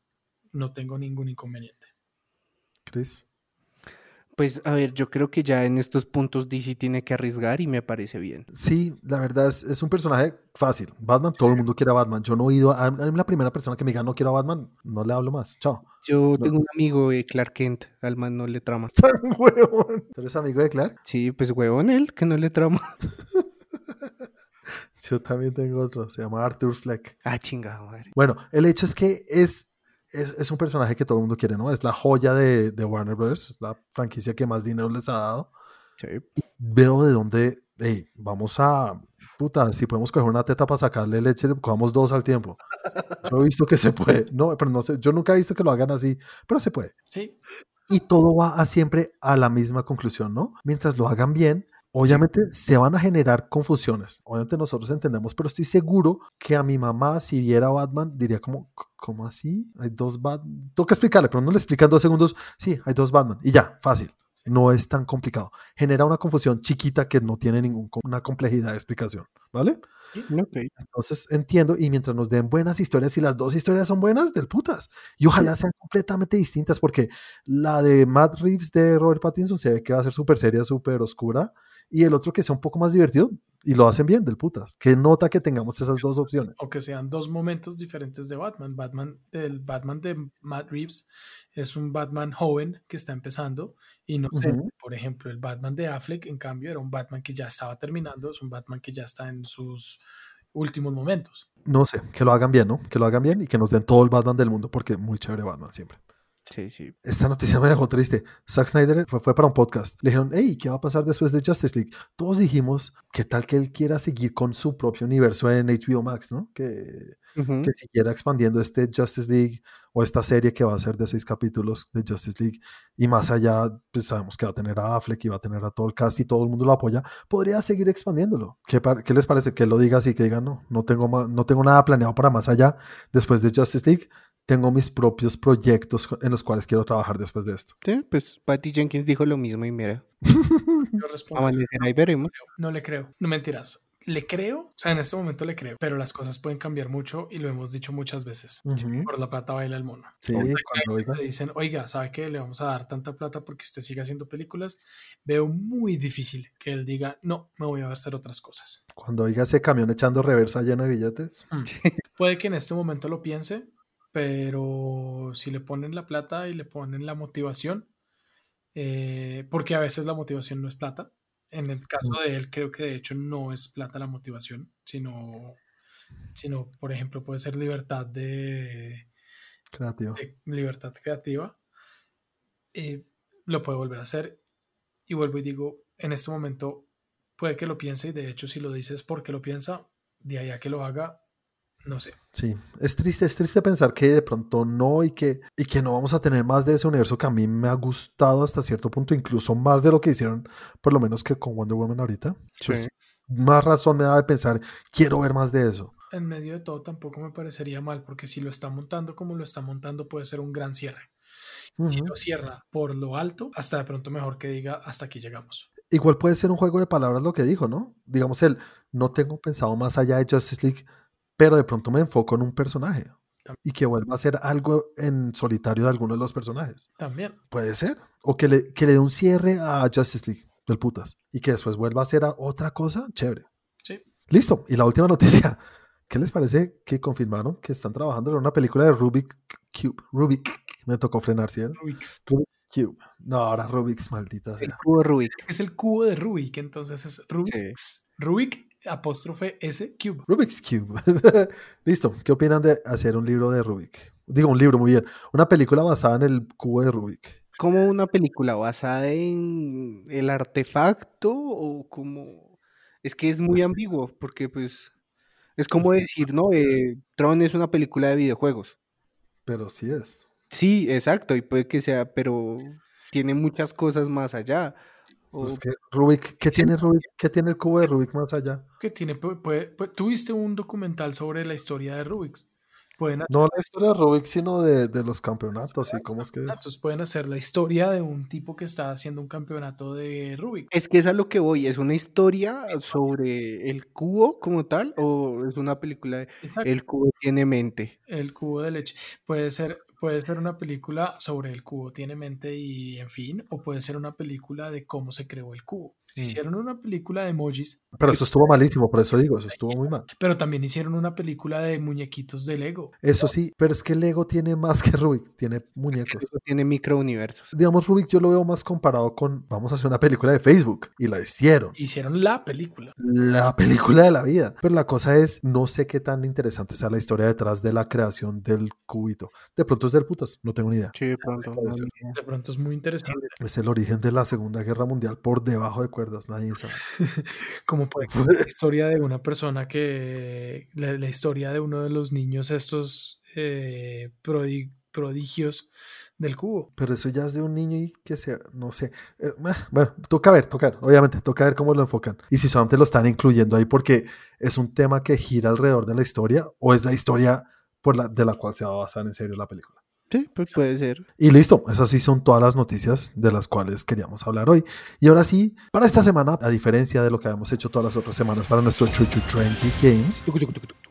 no tengo ningún inconveniente. Chris. Pues a ver, yo creo que ya en estos puntos DC tiene que arriesgar y me parece bien. Sí, la verdad es, es un personaje fácil. Batman, todo el mundo quiere a Batman. Yo no he oído a, a la primera persona que me diga no quiero a Batman, no le hablo más. Chao. Yo No. tengo un amigo, eh, Clark Kent, al man no le trama. Huevón. ¿Tú eres amigo de Clark? Sí, pues huevón él, que no le trama. Yo también tengo otro, se llama Arthur Fleck. Ah, chingada madre. Bueno, el hecho es que es, es, es un personaje que todo el mundo quiere, ¿no? Es la joya de, de Warner Bros., es la franquicia que más dinero les ha dado. Sí. Veo de dónde, hey, vamos a, puta, si podemos coger una teta para sacarle leche, cogamos dos al tiempo. Yo he visto que se puede, no, pero no sé, yo nunca he visto que lo hagan así, pero se puede. Sí, Y todo va a siempre a la misma conclusión, ¿no? Mientras lo hagan bien, obviamente se van a generar confusiones. Obviamente nosotros entendemos, pero estoy seguro que a mi mamá, si viera Batman, diría como, ¿cómo así? Hay dos Batman. Tengo que explicarle, pero no le explican dos segundos. Sí, hay dos Batman. Y ya, fácil. No es tan complicado. Genera una confusión chiquita que no tiene ninguna complejidad de explicación, ¿vale? Entonces entiendo, y mientras nos den buenas historias, y las dos historias son buenas, del putas. Y ojalá sean completamente distintas, porque la de Matt Reeves de Robert Pattinson se ve que va a ser súper seria, súper oscura, y el otro que sea un poco más divertido, y lo hacen bien, del putas. Que nota que tengamos esas dos opciones. o que sean dos momentos diferentes de Batman. Batman, el Batman de Matt Reeves es un Batman joven que está empezando y no sé, por ejemplo, el Batman de Affleck, en cambio, era un Batman que ya estaba terminando, es un Batman que ya está en sus últimos momentos. No sé, que lo hagan bien, ¿no? Que lo hagan bien y que nos den todo el Batman del mundo, porque muy chévere Batman siempre. Sí, sí. Esta noticia me dejó triste. Zack Snyder fue, fue para un podcast. Le dijeron, hey, ¿qué va a pasar después de Justice League? Todos dijimos, ¿qué tal que él quiera seguir con su propio universo en HBO Max, ¿no? Que, Ujú. que siguiera expandiendo este Justice League o esta serie que va a ser de seis capítulos de Justice League. Y más allá, pues sabemos que va a tener a Affleck y va a tener a todo el cast y todo el mundo lo apoya. Podría seguir expandiéndolo. ¿Qué, qué les parece? Que lo diga así, que digan, no, no tengo, no tengo nada planeado para más allá después de Justice League. Tengo mis propios proyectos en los cuales quiero trabajar después de esto. Sí, pues Patty Jenkins dijo lo mismo y mira, Yo respondo, amanecerá y veremos. no le creo, no mentiras. Le creo, o sea, en este momento le creo, pero las cosas pueden cambiar mucho y lo hemos dicho muchas veces. Ujú. Por la plata baila el mono. Sí, O sea, que cuando oiga. le dicen, oiga, ¿sabe qué? Le vamos a dar tanta plata porque usted siga haciendo películas. Veo muy difícil que él diga, no, me voy a hacer otras cosas. Cuando oiga ese camión echando reversa lleno de billetes. Mm. Puede que en este momento lo piense, pero si le ponen la plata y le ponen la motivación, eh, porque a veces la motivación no es plata. En el caso de él, creo que de hecho no es plata la motivación, sino, sino por ejemplo, puede ser libertad de, Creativo. de libertad creativa. eh, lo puede volver a hacer. Y vuelvo y digo, en este momento puede que lo piense y de hecho si lo dices porque lo piensa, de allá que lo haga, no sé. Sí, es triste, es triste pensar que de pronto no y que, y que no vamos a tener más de ese universo que a mí me ha gustado hasta cierto punto, incluso más de lo que hicieron, por lo menos que con Wonder Woman ahorita. Pues más razón me da de pensar, quiero ver más de eso. En medio de todo tampoco me parecería mal porque si lo está montando como lo está montando puede ser un gran cierre. Si lo cierra por lo alto, hasta de pronto mejor que diga hasta aquí llegamos. Igual puede ser un juego de palabras lo que dijo, ¿no? Digamos él, no tengo pensado más allá de Justice League, pero de pronto me enfoco en un personaje También. y que vuelva a ser algo en solitario de alguno de los personajes. También. Puede ser. O que le, que le dé un cierre a Justice League del putas y que después vuelva a hacer a otra cosa chévere. Sí. Listo. Y la última noticia. ¿Qué les parece que confirmaron que están trabajando en una película de Rubik Cube? Rubik. Me tocó frenar, ¿sí? Rubik's. Rubik Cube. No, ahora Rubik's, maldita El sea. cubo Rubik. Es el cubo de Rubik, entonces es Rubik's. Rubik apóstrofe S cube. Rubik's Cube. Listo. ¿Qué opinan de hacer un libro de Rubik? Digo, un libro, muy bien. Una película basada en el cubo de Rubik. ¿Como una película basada en el artefacto o como...? Es que es muy ambiguo porque pues es como Sí. decir, ¿no? Eh, Tron es una película de videojuegos. Pero sí es. Sí, exacto, y puede que sea, pero tiene muchas cosas más allá. Pues que Rubik, ¿qué tiene Rubik? ¿Qué tiene el cubo de Rubik más allá? ¿Qué tiene? ¿Tuviste un documental sobre la historia de Rubik's? no la historia de Rubik, sino de, los campeonatos y cómo es que es. Pueden hacer la historia de un tipo que está haciendo un campeonato de Rubik. Es que es a lo que voy. ¿Es una historia sobre el cubo como tal o es una película de El cubo tiene mente? El cubo de leche. Puede ser Puede ser una película sobre el cubo tiene mente y en fin, o puede ser una película de cómo se creó el cubo. Si hicieron una película de emojis. Pero eso estuvo malísimo, por eso digo, eso estuvo muy mal. Pero también hicieron una película de muñequitos de Lego. Eso sí, pero es que Lego tiene más que Rubik, tiene muñecos. Eso tiene microuniversos. Digamos, Rubik yo lo veo más comparado con, vamos a hacer una película de Facebook, y la hicieron. Hicieron la película. La película de la vida. Pero la cosa es, no sé qué tan interesante sea la historia detrás de la creación del cubito. De pronto es del putas, no tengo ni idea. Sí, de pronto. De pronto es muy interesante. Es el origen de la Segunda Guerra Mundial por debajo de cuerdas, nadie sabe. Como por ejemplo la historia de una persona que, la, historia de uno de los niños estos eh, prodigios del cubo. Pero eso ya es de un niño y que sea, no sé. Eh, bueno, toca ver, toca ver, obviamente, toca ver cómo lo enfocan. Y si solamente lo están incluyendo ahí porque es un tema que gira alrededor de la historia o es la historia por la, de la cual se va a basar en serio la película. Sí, pues puede ser. Y listo, esas sí son todas las noticias de las cuales queríamos hablar hoy. Y ahora sí, para esta semana, a diferencia de lo que habíamos hecho todas las otras semanas para nuestro Chuchu Trendy Games,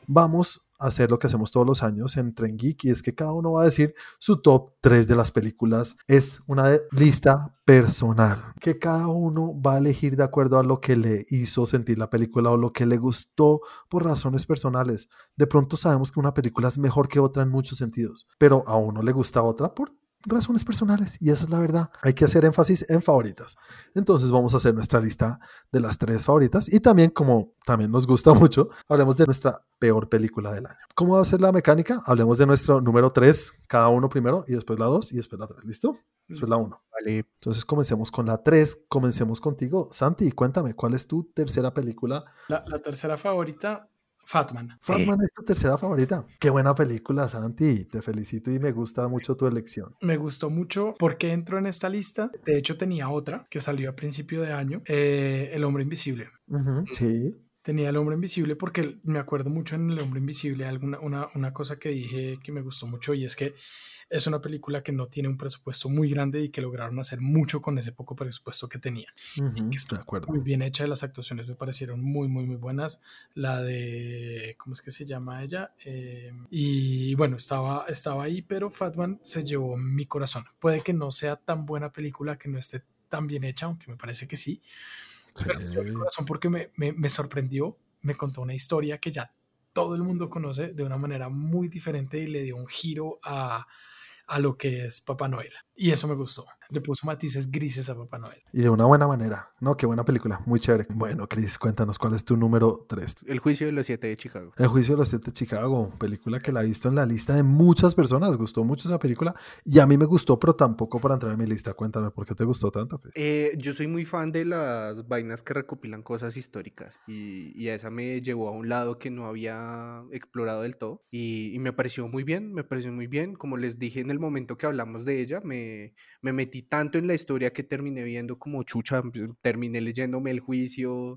vamos a hacer lo que hacemos todos los años en Tren Geek y es que cada uno va a decir su top 3 de las películas. Es una lista personal que cada uno va a elegir de acuerdo a lo que le hizo sentir la película o lo que le gustó por razones personales. De pronto sabemos que una película es mejor que otra en muchos sentidos, pero a uno le gusta otra por razones personales y esa es la verdad. Hay que hacer énfasis en favoritas. Entonces vamos a hacer nuestra lista de las tres favoritas y también como también nos gusta mucho, hablemos de nuestra peor película del año. ¿Cómo va a ser la mecánica? Hablemos de nuestro número 3, cada uno primero y después la 2 y después la 3. ¿Listo? Después la 1. Vale. Entonces comencemos con la 3. Comencemos contigo. Santi, cuéntame, ¿cuál es tu tercera película? La, la tercera favorita Fatman. Fatman es tu tercera favorita. Qué buena película, Santi. Te felicito y me gusta mucho tu elección. Me gustó mucho porque entró en esta lista. De hecho, tenía otra que salió a principio de año, eh, El Hombre Invisible. sí. Tenía El Hombre Invisible porque me acuerdo mucho en El Hombre Invisible alguna una, una cosa que dije que me gustó mucho y es que es una película que no tiene un presupuesto muy grande y que lograron hacer mucho con ese poco presupuesto que tenía. que está muy bien hecha, las actuaciones me parecieron muy, muy, muy buenas. La de, ¿cómo es que se llama ella? Eh, y bueno, estaba, estaba ahí, pero Fatman se llevó mi corazón. Puede que no sea tan buena película, que no esté tan bien hecha, aunque me parece que sí. Pero se llevó mi corazón porque me, me, me sorprendió, me contó una historia que ya todo el mundo conoce de una manera muy diferente y le dio un giro a, a lo que es Papá Noel. Y eso me gustó. Le puso matices grises a Papá Noel. Y de una buena manera. No, qué buena película. Muy chévere. Bueno, Chris, cuéntanos cuál es tu número 3. El juicio de los siete de Chicago. El juicio de los siete de Chicago. Película que la he visto en la lista de muchas personas. Gustó mucho esa película. Y a mí me gustó, pero tampoco para entrar en mi lista. Cuéntame, ¿por qué te gustó tanto? Eh, yo soy muy fan de las vainas que recopilan cosas históricas. Y, y, a esa me llevó a un lado que no había explorado del todo. Y, y me pareció muy bien. Me pareció muy bien. Como les dije en el momento que hablamos de ella, me, me metí tanto en la historia que terminé viendo como chucha, pues, terminé leyéndome el juicio,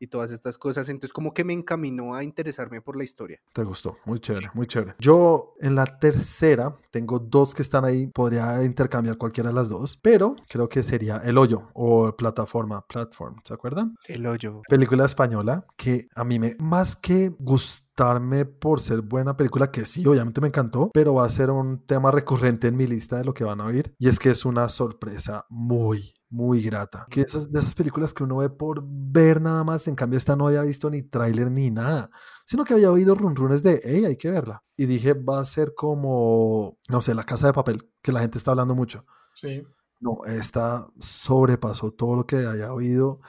y todas estas cosas. Entonces como que me encaminó a interesarme por la historia. Te gustó, muy chévere, muy chévere. Yo en la tercera tengo dos que están ahí, podría intercambiar cualquiera de las dos, pero creo que sería El Hoyo o Plataforma, Platform, ¿se acuerdan? Sí, El Hoyo. Película española que a mí me, más que gustarme por ser buena película, que sí, obviamente me encantó, pero va a ser un tema recurrente en mi lista de lo que van a oír, y es que es una sorpresa muy, muy grata. Que esas, de esas películas que uno ve por ver nada más, en cambio esta no había visto ni tráiler ni nada, sino que había oído runrunes de, hey, hay que verla. Y dije, va a ser como, no sé, La Casa de Papel, que la gente está hablando mucho. Sí. No, esta sobrepasó todo lo que haya oído.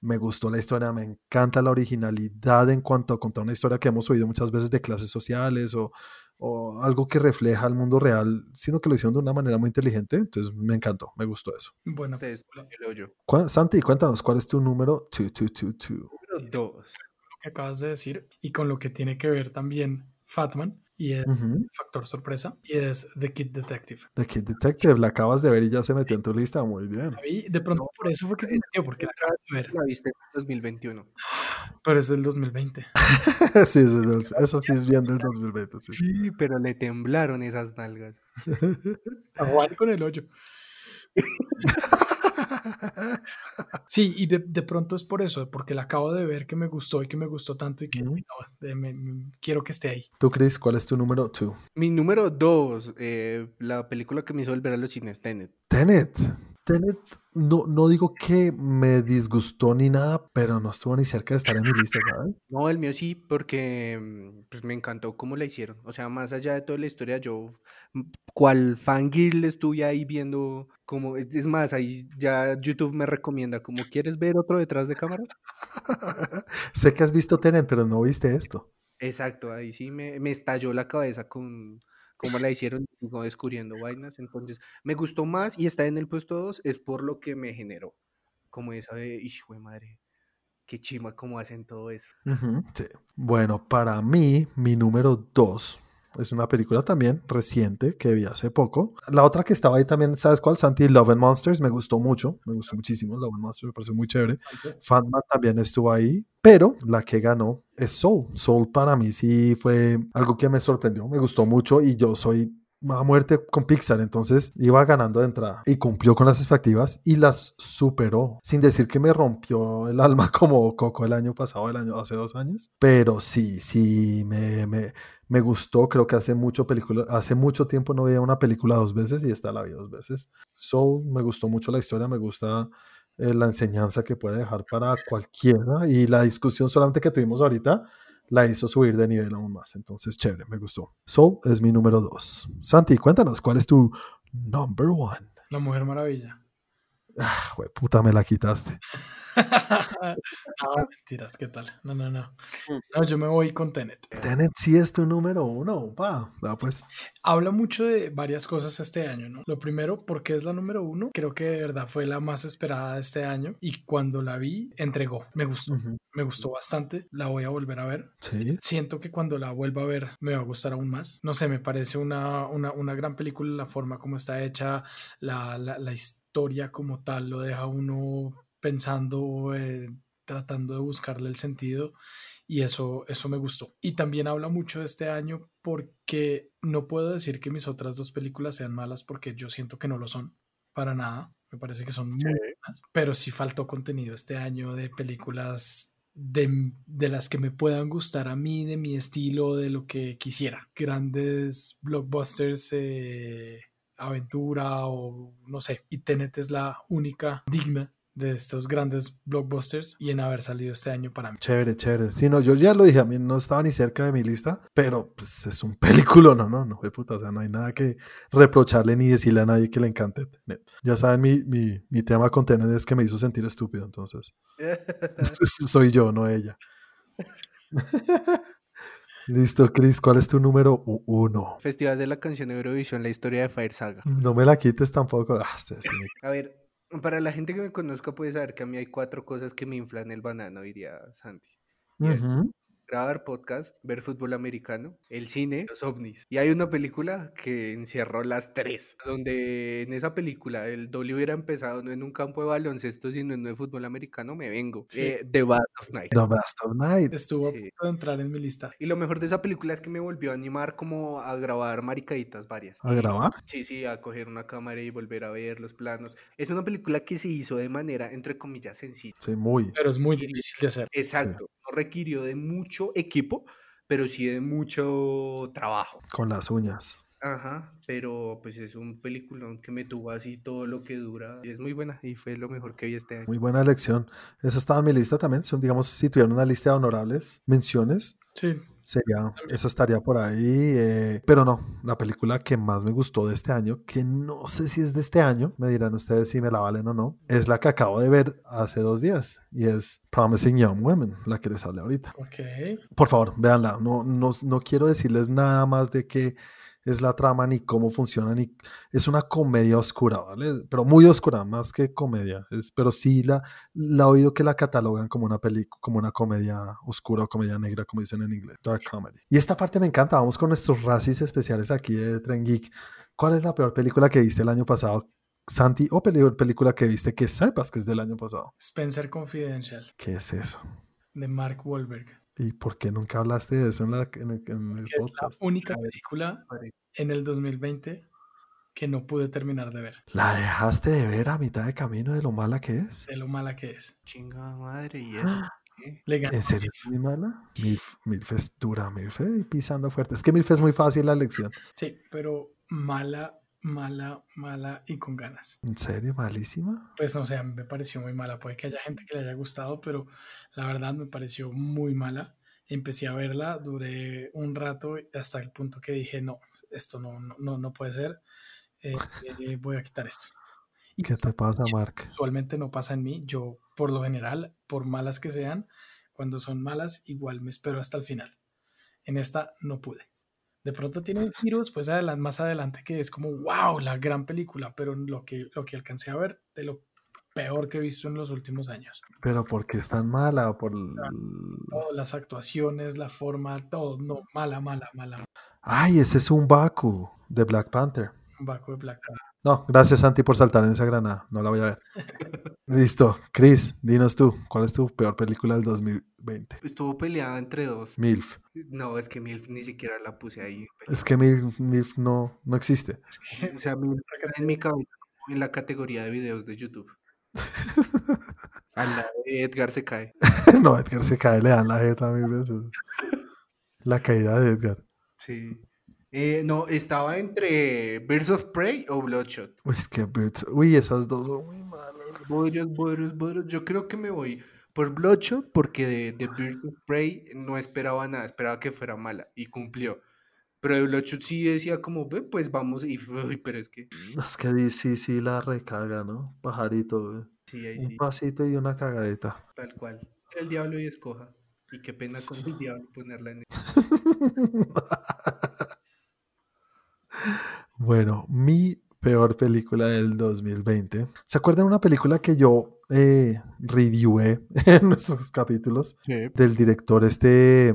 Me gustó la historia, me encanta la originalidad en cuanto a contar una historia que hemos oído muchas veces de clases sociales o o algo que refleja el mundo real, sino que lo hicieron de una manera muy inteligente. Entonces me encantó, me gustó eso. Bueno, Santi, cuéntanos, ¿cuál es tu número 222? Número 2. Lo que acabas de decir y con lo que tiene que ver también Fatman, y es factor sorpresa y es The Kid Detective. The Kid Detective, la acabas de ver y ya se metió en tu lista. Muy bien. Vi, de pronto No, por eso fue que se metió, porque la acabo de ver, La viste en 2021. pero es del 2020. sí, eso sí es bien del 2020. Sí. Sí, pero le temblaron esas nalgas. A Juan con el hoyo. Sí, y de, de pronto es por eso, porque la acabo de ver que me gustó y que me gustó tanto y que no, me- me- quiero que esté ahí. Tú, Chris, ¿cuál es tu número 2? Mi número dos, eh, la película que me hizo volver a los cines, Tenet. Tenet. Tenet, no, no digo que me disgustó ni nada, pero no estuvo ni cerca de estar en mi lista, ¿sabes? No, el mío sí, porque mm, pues, me encantó cómo la hicieron. O sea, más allá de toda la historia, yo, mm, cual fangirl, estuve ahí viendo como, es es más, ahí ya YouTube me recomienda, como, ¿quieres ver otro detrás de cámara? sé que has visto Tenet, pero no viste esto. Exacto, ahí sí me, me estalló la cabeza con cómo la hicieron, como descubriendo vainas. Entonces, me gustó más y está en el puesto 2, es por lo que me generó. Como esa de, hijo de madre, qué chima cómo hacen todo eso. Sí. Bueno, para mí, mi número 2 es una película también reciente que vi hace poco. La otra que estaba ahí también, ¿sabes cuál? Santi, Love and Monsters, me gustó mucho, me gustó muchísimo. Love and Monsters me pareció muy chévere. Fatman también estuvo ahí, pero la que ganó es Soul. Soul para mí sí fue algo que me sorprendió, me gustó mucho y yo soy a muerte con Pixar, entonces iba ganando de entrada y cumplió con las expectativas y las superó, sin decir que me rompió el alma como Coco el año pasado, el año hace dos años, pero sí, sí, me, me, me gustó, creo que hace mucho película, hace mucho tiempo no veía una película dos veces y esta la vi dos veces. Soul, me gustó mucho la historia, me gusta eh, la enseñanza que puede dejar para cualquiera y la discusión solamente que tuvimos ahorita la hizo subir de nivel aún más. Entonces, chévere, me gustó. Soul es mi número dos. Santi, cuéntanos, ¿cuál es tu number one? La Mujer Maravilla. Ah, jue puta, me la quitaste. no, mentiras, ¿qué tal? No, no, no. No, yo me voy con Tenet. Tenet sí es tu número uno, pa. Ah, pues. Habla mucho de varias cosas este año, ¿no? Lo primero, porque es la número uno, creo que de verdad fue la más esperada de este año y cuando la vi, entregó. Me gustó, ujú, me gustó bastante. La voy a volver a ver. Sí. Siento que cuando la vuelva a ver me va a gustar aún más. No sé, me parece una, una, una gran película, la forma como está hecha, la, la, la historia como tal, lo deja uno pensando, eh, tratando de buscarle el sentido y eso, eso me gustó. Y también habla mucho de este año porque no puedo decir que mis otras dos películas sean malas porque yo siento que no lo son para nada. Me parece que son muy buenas, pero sí faltó contenido este año de películas de, de, las que me puedan gustar a mí, de mi estilo, de lo que quisiera. Grandes blockbusters, eh, aventura o no sé. Y Tenet es la única digna de estos grandes blockbusters y en haber salido este año para mí. Chévere, chévere. Sí, no, yo ya lo dije, a mí no estaba ni cerca de mi lista, pero pues, es un película, no, no, no, fue puta, o sea, no hay nada que reprocharle ni decirle a nadie que le encante. Ya saben, mi, mi, mi tema con Tenet es que me hizo sentir estúpido, entonces. soy yo, no ella. Listo, Chris, ¿cuál es tu número uno? Festival de la canción de Eurovisión, la historia de Fire Saga. No me la quites tampoco. Ah, sí, sí. A ver, para la gente que me conozca puede saber que a mí hay cuatro cosas que me inflan el banano, diría Santi. Uh -huh. Grabar podcast, ver fútbol americano, el cine, los ovnis. Y hay una película que encierró las tres, donde en esa película el doble hubiera empezado no en un campo de baloncesto, sino en de fútbol americano, me vengo. Sí. Eh, The Bast of Night. The Best of Night. Estuvo Sí. a punto de entrar en mi lista. Y lo mejor de esa película es que me volvió a animar como a grabar maricaditas varias. ¿A grabar? Sí, sí, a coger una cámara y volver a ver los planos. Es una película que se hizo de manera, entre comillas, sencilla. Sí, muy. Pero es muy difícil de hacer. Exacto. Requirió de mucho equipo, pero sí de mucho trabajo. Con las uñas. Ajá, pero pues es un peliculón que me tuvo así todo lo que dura. Y es muy buena y fue lo mejor que vi este año. Muy buena elección. Esa estaba en mi lista también. Son, digamos, si tuvieran una lista de honorables menciones, Sí, sería, esa estaría por ahí. eh, pero no, la película que más me gustó de este año, que no sé si es de este año, me dirán ustedes si me la valen o no, es la que acabo de ver hace dos días y es Promising Young Women, la que les hablé ahorita. ok. Por favor, véanla. No, no, no quiero decirles nada más de que es la trama ni cómo funciona, ni es una comedia oscura, ¿vale? Pero muy oscura, más que comedia. Es, pero sí la, la he oído que la catalogan como una película, como una comedia oscura o comedia negra, como dicen en inglés, dark comedy. Y esta parte me encanta. Vamos con nuestros racis especiales aquí de Tren Geek. ¿Cuál es la peor película que viste el año pasado? Santi, o peli- película que viste que sepas que es del año pasado. Spencer Confidential, ¿Qué es eso? de Mark Wahlberg. ¿Y por qué nunca hablaste de eso en, la, en el, en el Que es la podcast? única película en el 2020 que no pude terminar de ver, ¿La dejaste de ver a mitad de camino de lo mala que es? de lo mala que es. Chingada madre, ¿y eso? ¿Qué? Le ganó. ¿En serio es muy mala? Milf, Milf es dura, Milf eh, y pisando fuerte. Es que Milf es muy fácil la elección. Sí, pero mala, mala, mala y con ganas. ¿En serio? ¿Malísima? Pues no sé, a mí me pareció muy mala. Puede que haya gente que le haya gustado, pero la verdad me pareció muy mala. Empecé a verla, duré un rato hasta el punto que dije, no, esto no, no, no, no puede ser. eh, eh, voy a quitar esto. Y ¿Qué te pasa, Mark? usualmente no pasa en mí. Yo, por lo general, por malas que sean, cuando son malas, igual me espero hasta el final. En esta no pude. De pronto tiene un giro después adelan- más adelante que es como, wow, la gran película, pero lo que, lo que alcancé a ver de lo peor que he visto en los últimos años. ¿Pero por qué es tan mala? Por... el- Todo, las actuaciones, la forma, todo, no, mala, mala, mala. Ay, ese es un Baku de Black Panther. Un Baco de Black Panther. No, gracias Santi por saltar en esa granada. No la voy a ver. Listo. Chris, dinos tú, ¿cuál es tu peor película del 2020? Estuvo peleada entre dos. MILF. No, es que MILF ni siquiera la puse ahí. Es que MILF, MILF no, no existe. Es que O sea, MILF está en mi cabeza en la categoría de videos de YouTube. A la de Edgar se cae. no, Edgar se cae, le dan la jeta mil veces. La caída de Edgar. Sí. Eh, no, estaba entre Birds of Prey o Bloodshot. Uy, es que Birds- Uy, esas dos son muy malas. Bodrios, bodrios, bodrios. Yo creo que me voy por Bloodshot porque de, de Birds of Prey no esperaba nada, esperaba que fuera mala y cumplió. Pero de Bloodshot sí decía como, "Ve, pues vamos y uy, pero es que Es que DC sí la recaga, ¿no? Pajarito, güey. sí, ahí Un sí, pasito y una cagadita. tal cual. El diablo y escoja. Y qué pena con el diablo ponerla en Bueno, mi peor película del 2020. ¿Se acuerdan una película que yo eh, reviewé en nuestros capítulos del director este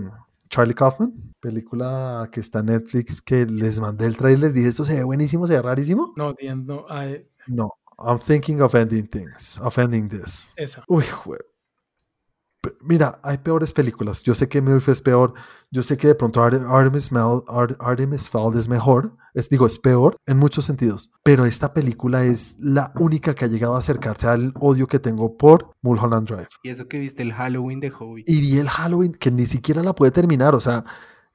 Charlie Kaufman? Película que está en Netflix que les mandé el trailer, les dije esto se ve buenísimo, se ve rarísimo. no, no, ay, No, I'm thinking of ending things, of ending this. esa. Uy, Pe- Mira, hay peores películas. Yo sé que MILF es peor. Yo sé que de pronto Ar- Artemis, Ar- Artemis Fowl es mejor. Es, digo, es peor en muchos sentidos. Pero esta película es la única que ha llegado a acercarse al odio que tengo por Mulholland Drive. Y eso que viste el Halloween de Hobbit. Y vi el Halloween que ni siquiera la pude terminar. O sea,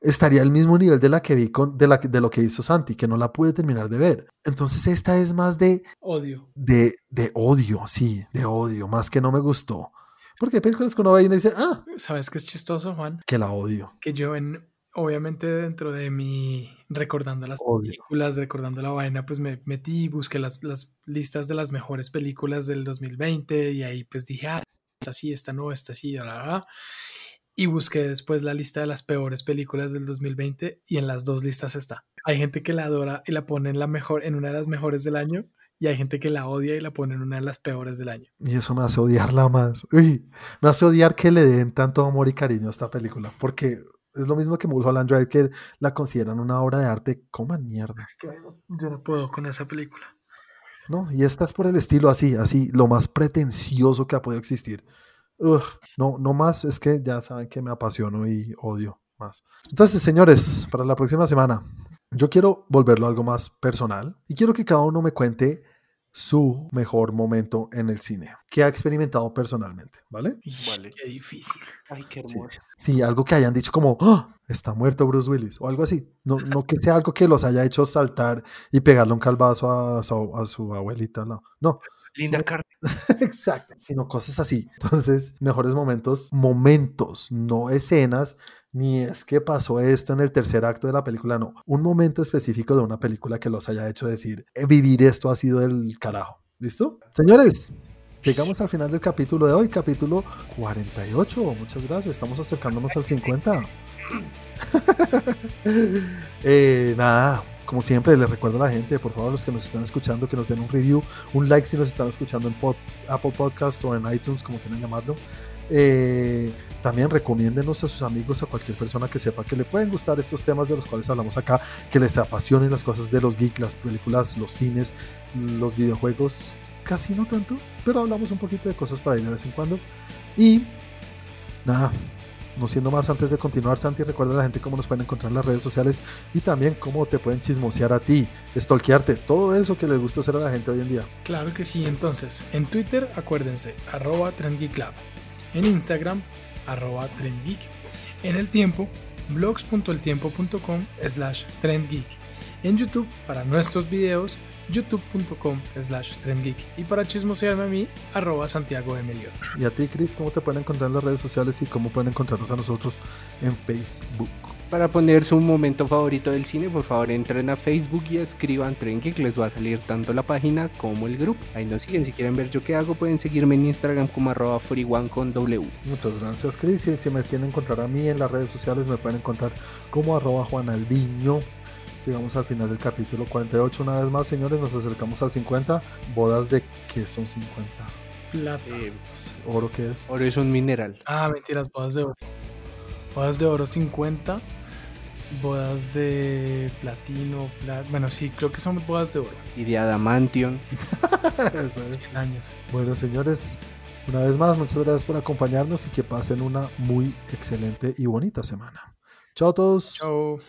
estaría al mismo nivel de la que vi con, de, la, que- de lo que hizo Santi, que no la pude terminar de ver. Entonces esta es más de Odio. de, de odio, sí, de odio, más que no me gustó. Porque hay películas que uno ve y uno dice, ah, ¿Sabes qué es chistoso, Juan? que la odio. que yo en obviamente dentro de mi recordando las Obvio. películas, recordando la vaina, pues me metí, busqué las, las listas de las mejores películas del 2020 y ahí pues dije, ah, esta sí, esta no, esta sí, bla, bla, bla. Y busqué después la lista de las peores películas del 2020 y en las dos listas está. Hay gente que la adora y la pone en la mejor, en una de las mejores del año y hay gente que la odia y la pone en una de las peores del año. Y eso me hace odiarla más. Uy, me hace odiar que le den tanto amor y cariño a esta película. Porque es lo mismo que Mulholland Drive, que la consideran una obra de arte. Coman mierda. Yo no puedo con esa película. ¿No? Y esta es por el estilo así, así, lo más pretencioso que ha podido existir. Ugh, no, no más, es que ya saben que me apasiono y odio más. Entonces, señores, para la próxima semana, yo quiero volverlo algo más personal y quiero que cada uno me cuente su mejor momento en el cine, que ha experimentado personalmente, ¿vale? Vale. Qué difícil. Ay, qué Sí, hermoso. sí, algo que hayan dicho como, "Ah, está muerto Bruce Willis, o algo así. No, no que sea algo que los haya hecho saltar y pegarle un calvazo a su, a su abuelita, no. No, Linda Sí. Carter. Exacto. Sino cosas así. Entonces, mejores momentos, momentos, no escenas, ni es que pasó esto en el tercer acto de la película, no. Un momento específico de una película que los haya hecho decir, "Eh, vivir esto ha sido el carajo. ¿Listo? Señores, llegamos al final del capítulo de hoy, capítulo 48. Muchas gracias. Estamos acercándonos al 50. Eh, nada, como siempre, les recuerdo a la gente, por favor, los que nos están escuchando, que nos den un review, un like si nos están escuchando en Apple Podcast o en iTunes, como quieran llamarlo. Eh, también recomiéndenos a sus amigos, a cualquier persona que sepa que le pueden gustar estos temas de los cuales hablamos acá, que les apasionen las cosas de los geeks, las películas, los cines, los videojuegos, casi no tanto, pero hablamos un poquito de cosas para ahí de vez en cuando. Y nada, no siendo más antes de continuar, Santi, recuerda a la gente cómo nos pueden encontrar en las redes sociales y también cómo te pueden chismosear a ti, stalkearte, todo eso que les gusta hacer a la gente hoy en día. Claro que sí, entonces, en Twitter, acuérdense, arroba en Instagram, arroba trendgeek, en el tiempo, blogs.eltiempo.com slash trendgeek, en YouTube para nuestros videos, youtube.com slash trendgeek y para chismosearme a mí, arroba Santiago Emilio. Y a ti, Chris, ¿cómo te pueden encontrar en las redes sociales y cómo pueden encontrarnos a nosotros en Facebook? Para poner su momento favorito del cine, por favor entren a Facebook y escriban Tren Geek, les va a salir tanto la página como el grupo. Ahí nos siguen, si quieren ver yo qué hago, pueden seguirme en Instagram como arroba con W. Muchas gracias, Chris. Y si me quieren encontrar a mí en las redes sociales, me pueden encontrar como arroba Juanaldiño. Llegamos al final del capítulo 48. Una vez más, señores, nos acercamos al 50. Bodas de qué son 50? Plata. Eh, ¿Oro qué es? Oro es un mineral. Ah, mentiras, bodas de oro. Bodas de oro 50. Bodas de platino. Bueno, sí, creo que son bodas de oro. Y de adamantium. Eso es. años. Bueno, señores, una vez más, muchas gracias por acompañarnos y que pasen una muy excelente y bonita semana. Chao a todos. Chao.